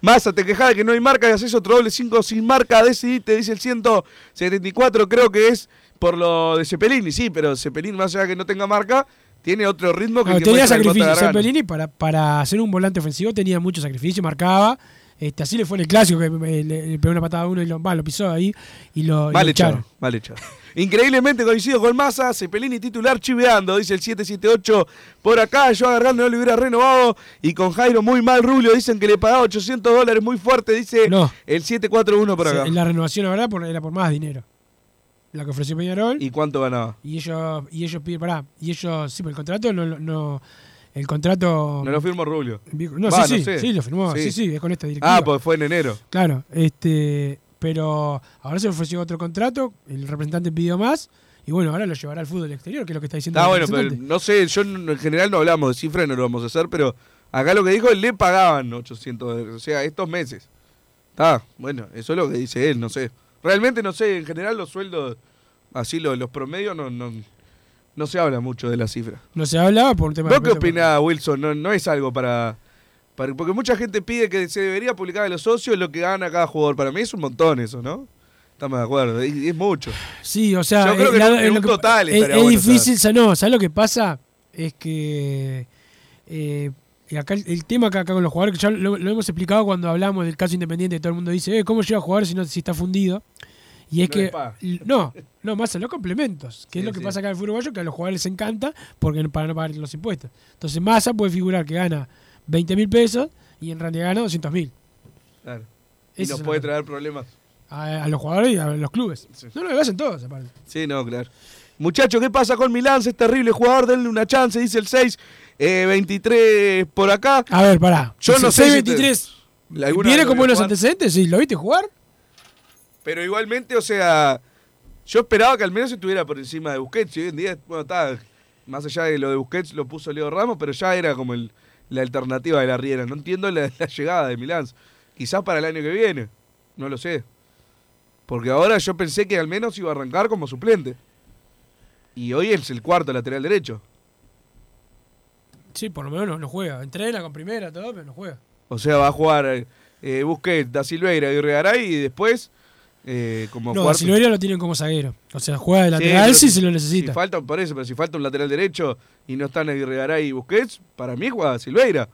Massa, te quejás de que no hay marca y haces otro doble 5 sin marca, decidiste, dice el 174, creo que es por lo de Cepelini, sí, pero Cepelini, más allá de que no tenga marca, tiene otro ritmo que, No, el que tenía sacrificio. Cepelini para, para ser un volante ofensivo tenía mucho sacrificio, marcaba. Este, así le fue en el clásico, que le, le pegó una patada a uno y lo, lo pisó ahí y lo, y Mal lo echado, mal echado. Increíblemente coincido con Massa, Cepelini titular chiveando, dice el 778 por acá, yo agarrando no le hubiera renovado y con Jairo muy mal Rubio, dicen que le pagaba 800 dólares muy fuerte, dice No. el 741 por acá. en la renovación, la verdad, por- era por más dinero. La que ofreció Peñarol. ¿Y cuánto ganaba? Y ellos, y ellos piden, pará, y ellos, sí, pero el contrato no, no el contrato... No lo firmó Rubio. No, sí, no sí, sé. sí, lo firmó, sí, sí, es con esta directiva. Ah, pues fue en enero. Claro, este, pero ahora se ofreció otro contrato, el representante pidió más, y bueno, ahora lo llevará al fútbol exterior, que es lo que está diciendo Ah, bueno, pero no sé, yo en en general no hablamos de cifras, no lo vamos a hacer, pero acá lo que dijo, le pagaban 800 dólares, o sea, estos meses. Ah, bueno, eso es lo que dice él, no sé. Realmente no sé, en general los sueldos, así los, los promedios, no, no, no se habla mucho de la cifra. No se hablaba por tema ¿Vos de qué opinás, Wilson? No, no es algo para, para- Porque mucha gente pide que se debería publicar a los socios lo que gana cada jugador. Para mí es un montón eso, ¿no? Estamos de acuerdo, es, es mucho. Sí, o sea, Yo creo que la- en un- que- total es, es bueno difícil, no, ¿sabes lo que pasa? Es que eh, acá el, el tema acá, acá con los jugadores, que ya lo, lo hemos explicado cuando hablamos del caso independiente, todo el mundo dice, eh, ¿cómo llega a jugar si no si está fundido? Y es No que, no, no, más los complementos, que es Sí, lo que sí. pasa acá en el fútbol uruguayo, que a los jugadores les encanta porque para no pagar los impuestos. Entonces Massa puede figurar que gana 20 mil pesos y en realidad gana 200 mil Claro. Y nos puede traer problemas. a, a los jugadores y a los clubes. No, no, lo hacen todos, aparte. Sí, no, claro. Muchacho, ¿qué pasa con Milán? Es terrible jugador, denle una chance, dice el 6. Eh, 23 por acá. A ver, pará. Yo no sé. si te- 23 ¿Alguna ¿Viene vez con buenos antecedentes? Sí, ¿lo viste jugar? Pero igualmente, o sea, yo esperaba que al menos estuviera por encima de Busquets. Y hoy en día, bueno, está, más allá de lo de Busquets lo puso Leo Ramos, pero ya era como el- la alternativa de la Riera. No entiendo la, la llegada de Milán. Quizás para el año que viene, no lo sé. Porque ahora yo pensé que al menos iba a arrancar como suplente. Y hoy es el cuarto lateral derecho. Sí, por lo menos no, no juega. Entrena con primera, todo, pero no juega. O sea, va a jugar eh, eh, Busquets, Da Silveira y Regaray y después eh, como No, cuarto. Silveira lo tienen como zaguero. O sea, juega de Sí, lateral pero si se lo necesita. Si falta, por eso, pero si falta un lateral derecho y no están Aguirregaray y Busquets, para mí juega Silveira.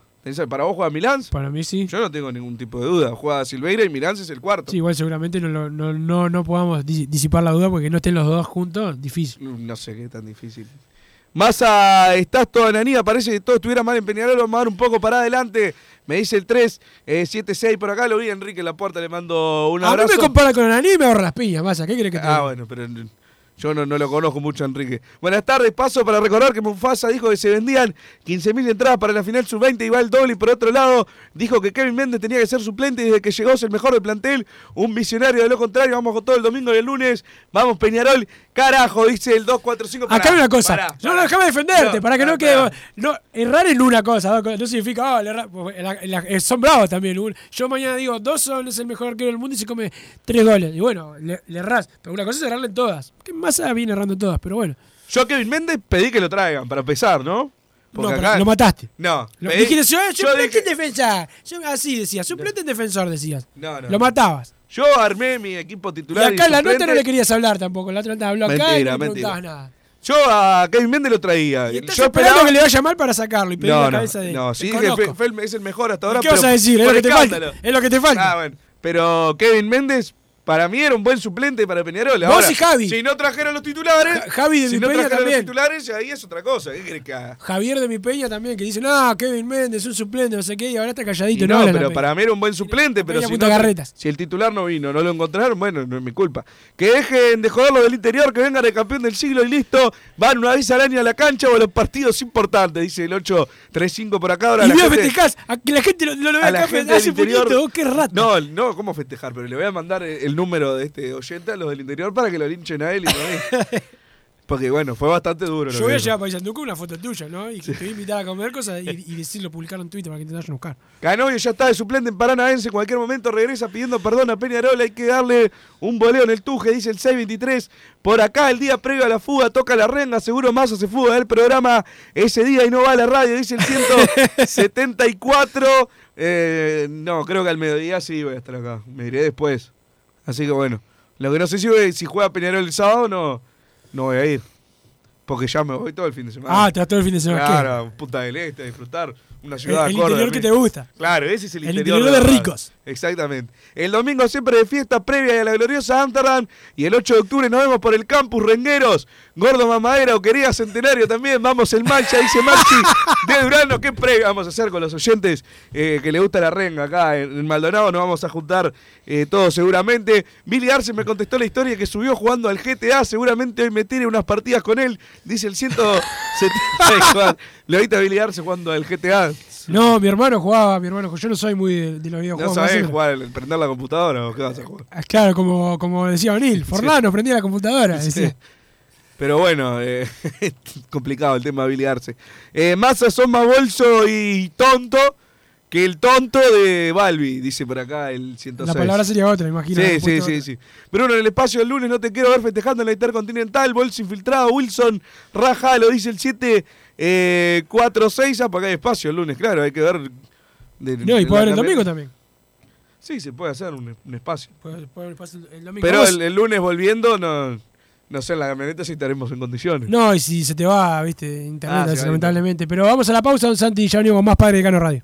¿Para vos juega Milán? Para mí sí. Yo no tengo ningún tipo de duda. Juega Silveira y Milán es el cuarto. Sí, igual seguramente no, no, no, no podamos dis- disipar la duda porque no estén los dos juntos, difícil. No sé qué tan difícil. Massa, estás toda nanía, parece que todo estuviera mal en Peñarol, vamos a dar un poco para adelante. Me dice el 3, eh, 7-6 por acá, lo vi Enrique en la puerta, le mando un A mí abrazo. me compara con Ananí y me ahorra las piñas, Massa. ¿Qué crees que te Ah, diga? bueno, pero Yo no, no lo conozco mucho, Enrique. Buenas tardes, paso para recordar que Mufasa dijo que se vendían 15.000 entradas para la final sub-20 y va el doble. Y por otro lado, dijo que Kevin Méndez tenía que ser suplente y desde que llegó es el mejor del plantel. Un visionario de lo contrario. Vamos con todo el domingo y el lunes. Vamos, Peñarol. Carajo, dice el 245. Acá hay una cosa. Pará, yo no déjame defenderte, No, para que no pará, quede. No, errar en una cosa, no significa. erra- pues, la- la- eh, son bravos también. Yo mañana digo, Dawson es el mejor arquero del mundo y se come tres goles. Y bueno, le, le errás. Pero una cosa es errarle en todas. Que Massa viene errando todas, pero bueno. Yo a Kevin Méndez pedí que lo traigan para empezar, ¿no? No, pero lo mataste. No. Lo, pedí- dijiste, yo, yo suplente en defensa. Yo- así decías, suplente en defensor decías. No, no. Lo matabas. Yo armé mi equipo Y titular. acá en la nota suplente. no le querías hablar tampoco. La otra nota habló acá y no Mentira, mentira. nada. Yo a Kevin Méndez lo traía. Y estás yo esperando que le vaya mal para sacarlo y pedir No, la no, cabeza de no, sí, que el- es el mejor hasta ahora. ¿Qué vas pero a decir? Es lo que te falta. Es lo que te falta. Ah, bueno. Pero Kevin Méndez, para mí era un buen suplente para Peñarol. Vos Ahora, y Javi. Si no trajeron los titulares. Ja- Javi de si mi no Peña trajeron también. los titulares, ahí es otra cosa. ¿Qué que? Javier de mi Peña también, que dice, no, Kevin Méndez, un suplente, no sé qué, y ahora está calladito. Y no, no, pero para mí era un buen suplente, pero si, no- si el titular no vino, no lo encontraron, bueno, no es mi culpa. Que dejen de joderlo del interior, que vengan el campeón del siglo y listo. Van una vez al año a la cancha o a los partidos importantes, dice el 835 por acá. Ahora Y gente- festejás, a que la gente lo, lo, lo ve a la acá hace interior. poquito, vos qué rata. No, no, ¿cómo festejar? Pero le voy a mandar el el número de este oyente a los del interior para que lo linchen a él y no a mí. Porque bueno, fue bastante duro. Yo voy a llevar a Paisandú con una foto tuya, ¿no? Y que te voy a invitar a comer cosas y, y decirlo, publicarlo en Twitter para que te vayan a buscar. Canovio ya está de suplente en Paranaense. En cualquier momento regresa pidiendo perdón a Peñarol. Hay que darle un boleo en el tuje, dice el 623. Por acá, el día previo a la fuga, toca la renga. Seguro Massa se fuga del programa ese día y no va a la radio, dice el 174. Eh, no, creo que al mediodía sí voy a estar acá. Me iré después. Así que bueno. Lo que no sé si, si juega Peñarol el sábado, no, no voy a ir. Porque ya me voy todo el fin de semana. Ah, te vas todo el fin de semana. Claro, Punta del Este, a disfrutar. Una ciudad El- el interior que te gusta. Claro, ese es el, El interior, interior de ricos. Exactamente. El domingo siempre de fiesta previa a la gloriosa Amsterdam. Y el 8 de octubre nos vemos por el campus Rengueros. Gordo Mamadera o querida Centenario también. Vamos el mancha, dice Maxi de Durano. ¿Qué previa vamos a hacer con los oyentes eh, que le gusta la renga acá en, Maldonado? Nos vamos a juntar eh, todos seguramente. Billy Arce me contestó la historia que subió jugando al GTA. Seguramente hoy me tire unas partidas con él. Dice el 174. ¿Le oíste a Billy Arce jugando al GTA? No, mi hermano jugaba, mi hermano, yo no soy muy de, de los ¿No videojuegos. sabés más jugar, el- prender la computadora o qué vas a jugar? Ah, Claro, como, como decía O'Neill, Forlano prendía la computadora. Sí. decía. Pero bueno, eh, complicado el tema de Billy Arce. Eh, Massa son más bolso y tonto que el tonto de Balbi, dice por acá el 106. La palabra sería otra, imagino. Sí, sí, sí, sí. Bruno, en el espacio del lunes no te quiero ver festejando en la Intercontinental. Bolso infiltrado, Wilson, Raja, lo dice el 746. ah, porque hay espacio el lunes, claro, hay que ver. de- No, y de puede haber el domingo también. Sí, se puede hacer un, un espacio. Puede- puede haber espacio el domingo. Pero el, el lunes volviendo, no, no sé, en la camioneta si estaremos en condiciones. No, y si se te va, viste, internet, Ah, va lamentablemente. Pero vamos a la pausa, don Santi, y ya venimos con más Padre de Cano Radio.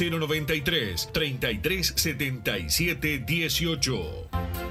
093 33 77 18.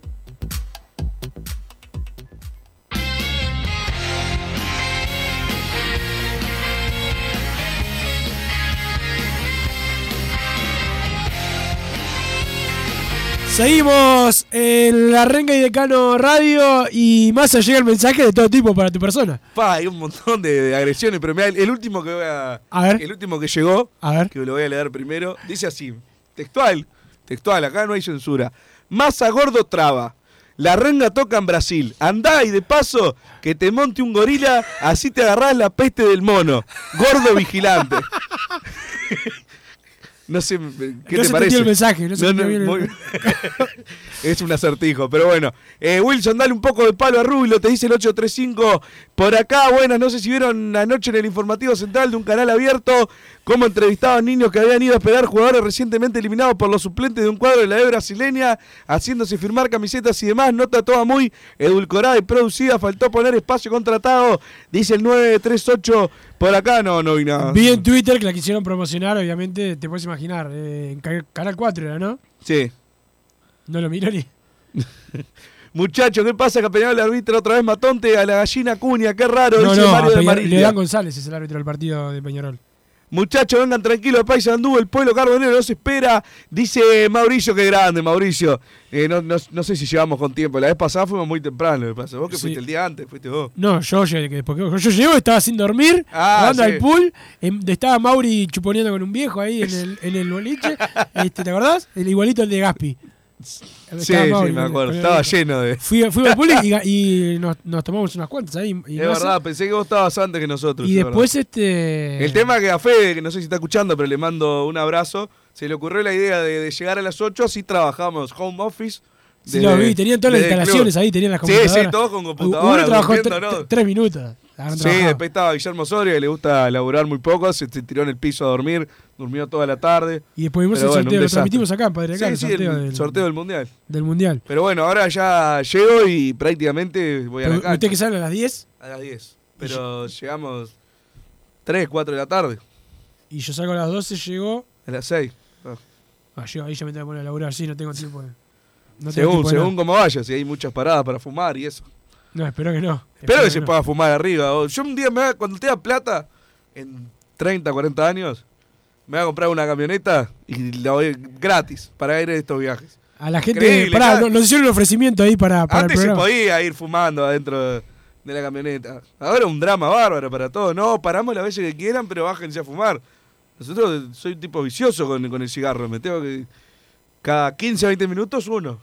Seguimos en la Renga y Decano Radio y más llega el mensaje de todo tipo para tu persona. Pa, hay un montón de, de agresiones, pero mirá, el, el último que voy a. A ver. El último que llegó, A ver. que lo voy a leer primero, dice así: textual, textual, acá no hay censura. Masa gordo traba. La renga toca en Brasil. Andá y de paso que te monte un gorila, así te agarrás la peste del mono. Gordo vigilante. No sé, ¿qué No te se parece? el mensaje, no se el- muy- es un acertijo, pero bueno. Eh, Wilson, dale un poco de palo a Rubio, te dice el 835. Por acá, buenas, no sé si vieron anoche en el informativo central de un canal abierto cómo entrevistaban niños que habían ido a esperar jugadores recientemente eliminados por los suplentes de un cuadro de la B brasileña, haciéndose firmar camisetas y demás. Nota toda muy edulcorada y producida, faltó poner espacio contratado, dice el 938. Por acá no, no vi nada. Vi en Twitter que la quisieron promocionar, obviamente, te puedes imaginar. eh, en Ca- Canal 4 era, ¿no? Sí. No lo miró ni. Muchacho, ¿qué pasa que a Peñarol le arbitra otra vez Matonte a la gallina Cuña? Qué raro, No, dice no, Mario de Marilia. Leodán González es el árbitro del partido de Peñarol. Muchachos, vengan tranquilos, Paisa Andú, el pueblo carbonero no se espera. Dice Mauricio, qué grande, Mauricio. Eh, no, no- no sé si llevamos con tiempo. La vez pasada fuimos muy temprano, me pasa. Vos que Sí. fuiste el día antes, fuiste vos. No, yo llegué, porque yo llego, estaba sin dormir, Ah, jugando sí. al pool, estaba Mauri chuponeando con un viejo ahí en el, en el boliche, este, ¿te acordás? El igualito al de Gaspi. Sí, sí, me acuerdo. Estaba lleno de. Fui, fui al y, y nos, nos tomamos unas cuantas ahí. Y, es verdad, pensé que vos estabas antes que nosotros. Y es después verdad. este... El tema que a Fede, que no sé si está escuchando, pero le mando un abrazo, se le ocurrió la idea de, de llegar a las 8, así trabajamos home office. Sí, lo vi, tenían todas las instalaciones club. ahí, tenían las Sí, computadoras. sí, todos con Uno computadoras. trabajó durmiendo, tre- ¿no? tre- tres minutos. Sí, trabajado. después estaba Guillermo Soria, que le gusta laburar muy poco, se, se tiró en el piso a dormir, durmió toda la tarde. Y después vimos Pero el bueno, sorteo, lo transmitimos acá Padre Acá, Sí, el sí, sorteo el del- sorteo del Mundial. del Mundial. Pero bueno, ahora ya llego y prácticamente voy a la cancha. ¿Usted que sale a las 10? A las 10. Pero llegamos 3, 4 de la tarde, Y yo salgo a las 12, llegó. a las 6. Ah, yo ahí ya me tengo que poner a laburar, sí, no tengo tiempo. de- No tengo según según cómo vaya, si hay muchas paradas para fumar y eso. No, espero que no. Espero que se no. pueda fumar arriba. O- Yo un día, me voy a- cuando tenga plata, en 30, 40 años, me voy a comprar una camioneta y la voy gratis para ir a estos viajes. A la gente. Increíble, Pará, cada- nos hicieron un ofrecimiento ahí para, para el Antes se podía ir fumando adentro de la camioneta. Ahora un drama bárbaro para todos. No, paramos las veces que quieran, pero bájense a fumar. Nosotros soy un tipo vicioso con, con el cigarro. Me tengo que. Cada 15 20 minutos uno.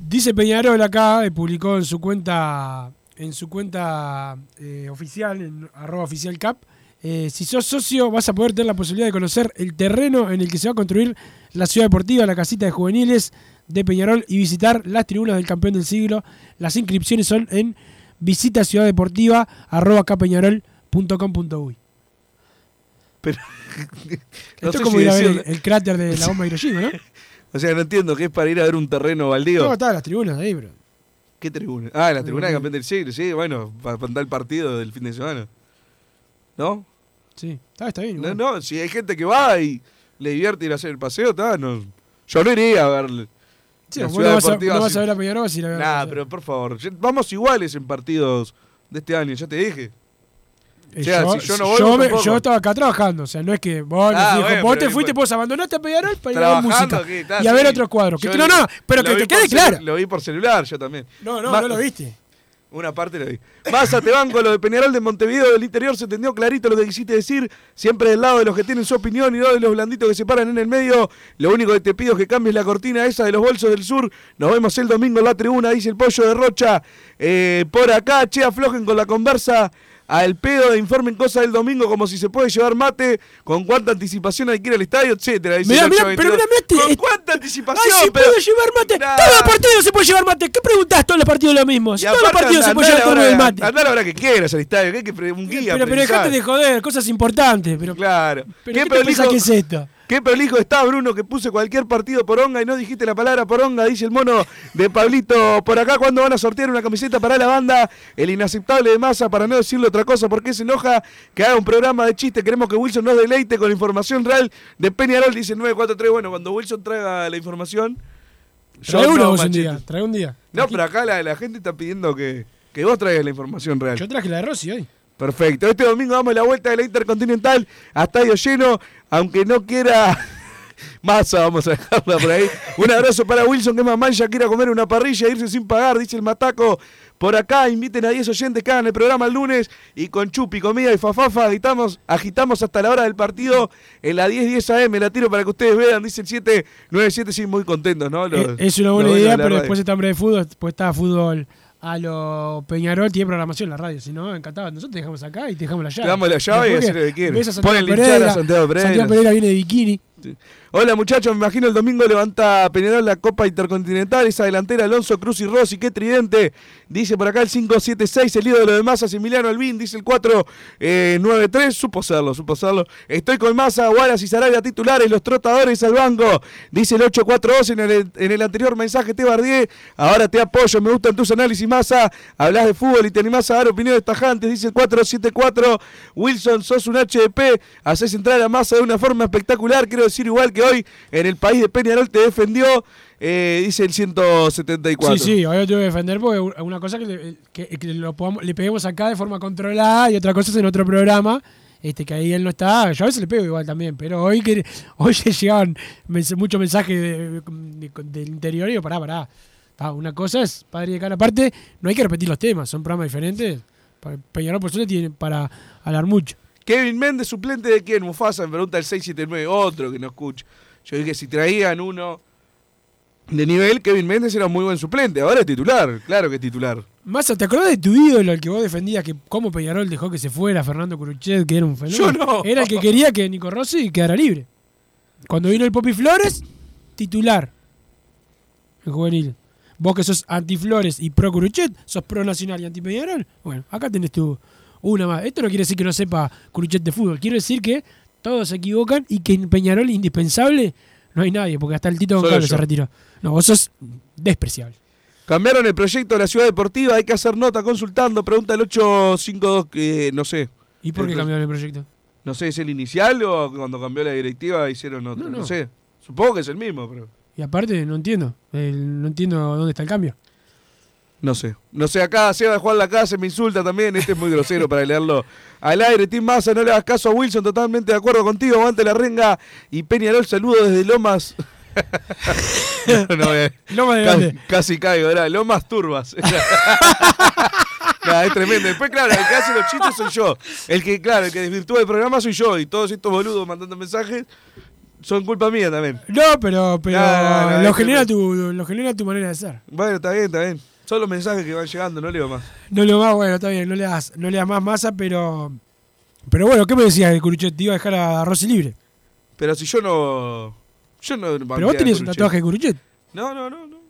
Dice Peñarol acá, eh, publicó en su cuenta en su cuenta eh, oficial, en arroba oficial cap, eh, si sos socio vas a poder tener la posibilidad de conocer el terreno en el que se va a construir la ciudad deportiva, la casita de juveniles de Peñarol y visitar las tribunas del campeón del siglo. Las inscripciones son en visita ciudad deportiva arroba capeñarol.com.uy. Pero. Esto sé es como ir a ver el, el cráter de la bomba de Hiroshima, ¿no? O sea, no entiendo que es para ir a ver un terreno baldío. No, estaban las tribunas ahí, bro. ¿Qué tribuna? Ah, la tribuna de campeón del siglo, sí, bueno, para contar el partido del fin de semana. ¿No? Sí, está, está bien. No, no, si hay gente que va y le divierte ir a hacer el paseo, está, no. Yo no iría a ver. Sí, la no vas, a, deportiva no vas así. a ver a Peñarol, vas a ir a ver Nah, pero por favor, vamos iguales en partidos de este año, ya te dije. O sea, yo, si yo no voy, yo vos me- tampoco. yo estaba acá trabajando, o sea, no es que vos, Ah, dijo, bueno, vos te fuiste, igual. vos abandonaste a Peñarol para ir a ver música y a ver sí. otros cuadros. Que, no, no, pero que te por quede claro. Lo vi por celular yo también. No, no, Ma- no lo viste. Una parte lo vi. Massa, te banco lo de Peñarol de Montevideo del interior, se entendió clarito lo que quisiste decir. Siempre del lado de los que tienen su opinión y no de los blanditos que se paran en el medio. Lo único que te pido es que cambies la cortina esa de los bolsos del sur. Nos vemos el domingo en la tribuna, dice el pollo de Rocha. Eh, por acá, che, aflojen con la conversa. Al pedo de informen cosas del domingo como si se puede llevar mate, con cuánta anticipación hay que ir al estadio, etcétera. Mirá, mirá, 822. pero mirá, mirá ¿Con este- cuánta Ay, anticipación? si pero- puedo llevar mate. Nah. Todos los partidos se puede llevar mate. ¿Qué preguntás? Todos los partidos lo mismo. Si Y todos los partidos se puede llevar todo el mate. andá a la hora que quieras al estadio, que hay que un guía. Pero, pero dejate de joder, cosas importantes. Pero, Claro. pero ¿qué, te pensás que es esto? Qué prolijo está Bruno que puse cualquier partido poronga y no dijiste la palabra poronga, dice el mono de Pablito por acá cuando van a sortear una camiseta para la banda, el inaceptable de masa para no decirle otra cosa porque se enoja que haga un programa de chiste, queremos que Wilson nos deleite con información real de Peñarol, dice el 943, bueno, cuando Wilson traiga la información... yo Trae uno no, vos un día. Trae un día. No, pero acá la, la gente está pidiendo que, que vos traigas la información real. Yo traje la de Rossi hoy. Perfecto. Este domingo damos la vuelta de la Intercontinental a estadio lleno, aunque no quiera. Masa, vamos a dejarla por ahí. Un abrazo para Wilson, que más mal ya quiera comer una parrilla e irse sin pagar, dice el Mataco. Por acá, inviten a 10 oyentes que hagan el programa el lunes y con chupi, comida y fafafa agitamos, agitamos hasta la hora del partido en la 10, 10 AM. La tiro para que ustedes vean, dice el 797, sí, muy contentos, ¿no? Los- Eh, es una buena idea, pero después está hambre de fútbol, después está fútbol a lo Peñarol, tiene programación en la radio, si no, encantado. Nosotros te dejamos acá y te dejamos la llave. Te damos la llave y hacés lo que quieras. Ponen linchar a Santiago Pereira. Santiago Pereira viene de bikini. Hola muchachos, me imagino el domingo levanta Peñarol la Copa Intercontinental, esa delantera Alonso Cruz y Rossi, qué tridente. Dice por acá el 576, el ídolo de Massa, Emiliano Albín, dice el 493, supo serlo, supo serlo. Estoy con Massa, Wallace y Sarabia titulares, los trotadores al banco. Dice el 842 en el, en el anterior mensaje, te bardié, ahora te apoyo, me gustan tus análisis Massa, hablas de fútbol y te animás a dar opiniones tajantes, dice el 474. Wilson, sos un HDP, haces entrar a Massa de una forma espectacular, quiero decir igual que hoy en el país de Peñarol te defendió, eh, dice el 174. Sí, sí, hoy lo tengo que defender porque una cosa que, que- lo podamos- le peguemos acá de forma controlada y otra cosa es en otro programa este que ahí él no está, yo a veces le pego igual también, pero hoy que hoy llegaban muchos mensajes de- de- del interior y digo, pará, pará. Una cosa es padre de cada parte, no hay que repetir los temas, son programas diferentes. Peñarol por suerte tiene para hablar mucho. Kevin Méndez, suplente de quién? Mufasa, me pregunta el 679, otro que no escucha. Yo dije, si traían uno de nivel, Kevin Méndez era un muy buen suplente. Ahora es titular, claro que es titular. Massa, ¿te acordás de tu ídolo, el que vos defendías que cómo Peñarol dejó que se fuera, Fernando Curuchet, que era un fenómeno? Yo no. Era el que quería que Nico Rossi quedara libre. Cuando vino el Popi Flores, titular. El juvenil. Vos que sos anti-Flores y pro Curuchet, sos pro Nacional y anti Peñarol. Bueno, acá tenés tu una más. Esto no quiere decir que no sepa Curuchet de fútbol. Quiere decir que todos se equivocan y que en Peñarol indispensable no hay nadie, porque hasta el Tito González se retiró. No, vos sos despreciable. Cambiaron el proyecto de la ciudad deportiva, hay que hacer nota consultando. Pregunta el 852, que no sé. ¿Y por qué cambiaron el proyecto? No sé, ¿es el inicial o cuando cambió la directiva hicieron otro? No, no. sé. Supongo que es el mismo, pero. Y aparte, no entiendo. El- no entiendo dónde está el cambio. No sé. No sé, acá Seba de Juan la casa me insulta también. Este es muy grosero para leerlo al aire. Tim Massa, no le hagas caso a Wilson, totalmente de acuerdo contigo. Aguante la renga. Y Peñarol, saludo desde Lomas. no, no, eh, Lomas de ca- dónde? Casi caigo, ¿verdad? Lomas Turbas. Nah, es tremendo. Después, claro, el que hace los chistes soy yo. El que, claro, el que desvirtúa el programa soy yo. Y todos estos boludos mandando mensajes son culpa mía también. No, pero, pero lo, es genera tu, lo genera tu manera de ser. Bueno, está bien, está bien. Son los mensajes que van llegando, no leo más. No lo más, bueno, está bien, no le das, no le das más masa, pero. Pero bueno, ¿qué me decías de Curuchet? Te iba a dejar a Rossi libre. Pero si yo no. Yo no. Pero vos tenías un tatuaje de Curuchet. No, no, no, no.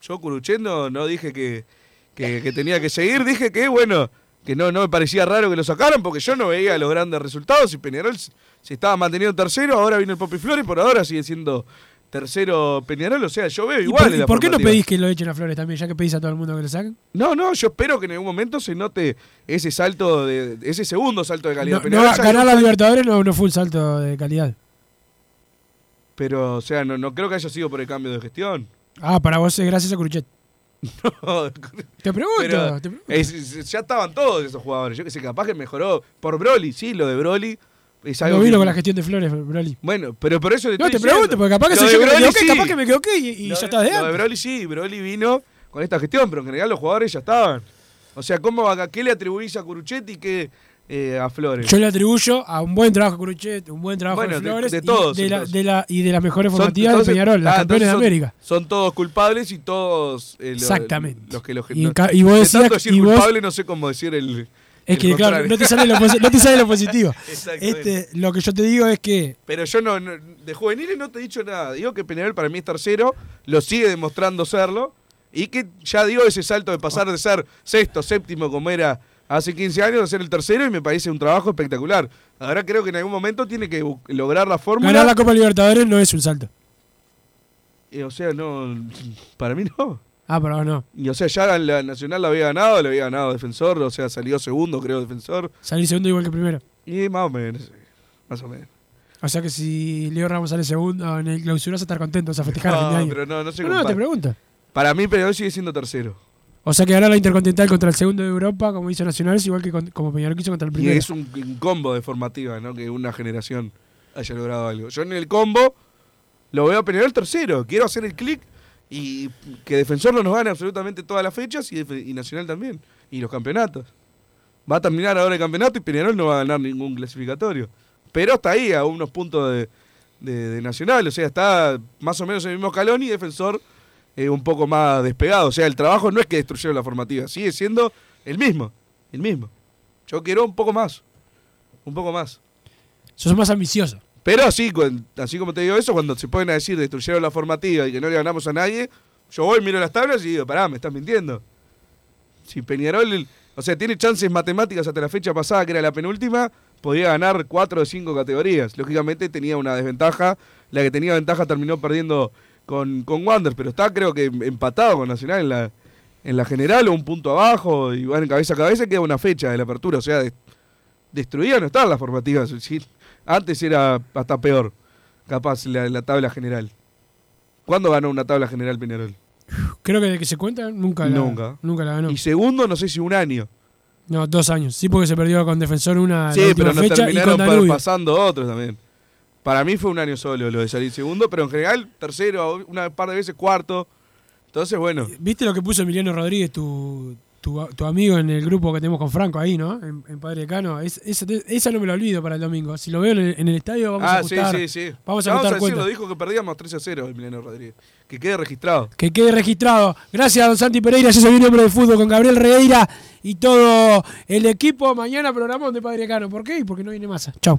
Yo Curuchet no, no dije que, que, que tenía que seguir, dije que, bueno, que no, no me parecía raro que lo sacaran porque yo no veía los grandes resultados y Peñarol se estaba manteniendo tercero, ahora vino el Popi Flores y por ahora sigue siendo tercero Peñarol, o sea, yo veo ¿Y igual. por, en y la por qué no pedís que lo echen a Flores también, ya que pedís a todo el mundo que lo saquen? No, no, yo espero que en algún momento se note ese salto, de ese segundo salto de calidad. No, Peñarol no, ganar la Libertadores no, no fue un salto de calidad. Pero, o sea, no, no creo que haya sido por el cambio de gestión. Ah, para vos es gracias a Curuchet. No, Te pregunto, Pero te pregunto. es- es- ya estaban todos esos jugadores. Yo que sé, capaz que mejoró por Broly, sí, lo de Broly. Es algo No vino que- con la gestión de Flores, Broly. Bueno, pero por eso te No, te pregunto, diciendo. porque capaz que de que me equivoqué, sí. capaz que me equivoqué y, y Lo ya de- está de Lo de antes. Broly sí, Broly vino con esta gestión, pero en general los jugadores ya estaban. O sea, ¿cómo, a qué le atribuís a Curuchetti y qué eh, a Flores? Yo le atribuyo a un buen trabajo de Curuchet, un buen trabajo Bueno, de de- Flores de y todos, de, la, entonces. de, la, y de las mejores formativas de Peñarol, las ah, campeones de América. Son, todos culpables y todos eh, Exactamente. los que los Y y vos de decías- tanto decir y vos- culpable no sé cómo decir el Es que, claro, no te sale lo, no te sale lo positivo. Este, lo que yo te digo es que Pero yo no, no- de juveniles no te he dicho nada. Digo que Peñarol para mí es tercero, lo sigue demostrando serlo. Y que ya dio ese salto de pasar de ser sexto, séptimo, como era hace 15 años, a ser el tercero, y me parece un trabajo espectacular. Ahora creo que en algún momento tiene que lograr la fórmula. ganar la Copa Libertadores no es un salto. Y, o sea, no. Para mí no. Ah, pero no. Y o sea, ya la Nacional la había ganado, le había ganado Defensor, o sea, salió segundo, creo, Defensor. Salir segundo igual que primero. Y más o menos, sí, más o menos. O sea que si Leo Ramos sale segundo en el clausura, vas a estar contento, vas a festejar No, pero no, no se no, no, te pregunto. Para mí Peñarol sigue siendo tercero. O sea que ganar la Intercontinental contra el segundo de Europa, como hizo Nacional, es igual que con- como Peñarol quiso contra el Y primero. es un, un combo de formativa, ¿no? Que una generación haya logrado algo. Yo en el combo lo veo a Peñarol tercero. Quiero hacer el clic y que Defensor no nos gane absolutamente todas las fechas y, Nacional también. Y los campeonatos. Va a terminar ahora el campeonato y Peñarol no va a ganar ningún clasificatorio. Pero está ahí a unos puntos de, de- Nacional. O sea, está más o menos en el mismo escalón y Defensor eh, un poco más despegado. O sea, el trabajo no es que destruyeron la formativa, sigue siendo el mismo. El mismo. Yo quiero un poco más. Un poco más. Sos más ambicioso. Pero así, como te digo eso, cuando se pueden decir destruyeron la formativa y que no le ganamos a nadie, yo voy, miro las tablas y digo, pará, me estás mintiendo. Si Peñarol, o sea, tiene chances matemáticas hasta la fecha pasada, que era la penúltima, podía ganar cuatro o cinco categorías. Lógicamente tenía una desventaja. La que tenía ventaja terminó perdiendo con, con Wander, pero está creo que empatado con Nacional en la, en la general o un punto abajo y van cabeza a cabeza, queda una fecha de la apertura. O sea, de- destruida no están las formativas. es antes era hasta peor, capaz, la, la tabla general. ¿Cuándo ganó una tabla general Peñarol? Creo que de que se cuenta, nunca la, Nunca. nunca la ganó. Y segundo, no sé si un año. No, dos años. Sí, porque se perdió con Defensor una la Sí, última pero nos fecha y terminaron con pa- Danubio. pasando otros también. Para mí fue un año solo lo de salir segundo, pero en general tercero, una par de veces cuarto. Entonces, bueno. ¿Viste lo que puso Emiliano Rodríguez, tu, tu, tu amigo en el grupo que tenemos con Franco ahí, ¿no? En, en Padre Cano. Es, esa, esa no me la olvido para el domingo. Si lo veo en el, en el estadio, vamos a ah, sí, ajustar. sí, sí. Vamos a Ya ajustar decirlo, cuentas. dijo que perdíamos 3 a 0 el Mileno Rodríguez. Que quede registrado. Que quede registrado. Gracias, don Santi Pereira. Ya se viene hombre de fútbol con Gabriel Regueira y todo el equipo. Mañana programón de Padre Cano. ¿Por qué? Porque no viene masa. Chau.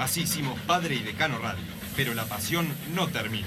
Así hicimos Padre y Decano Radio, pero la pasión no termina.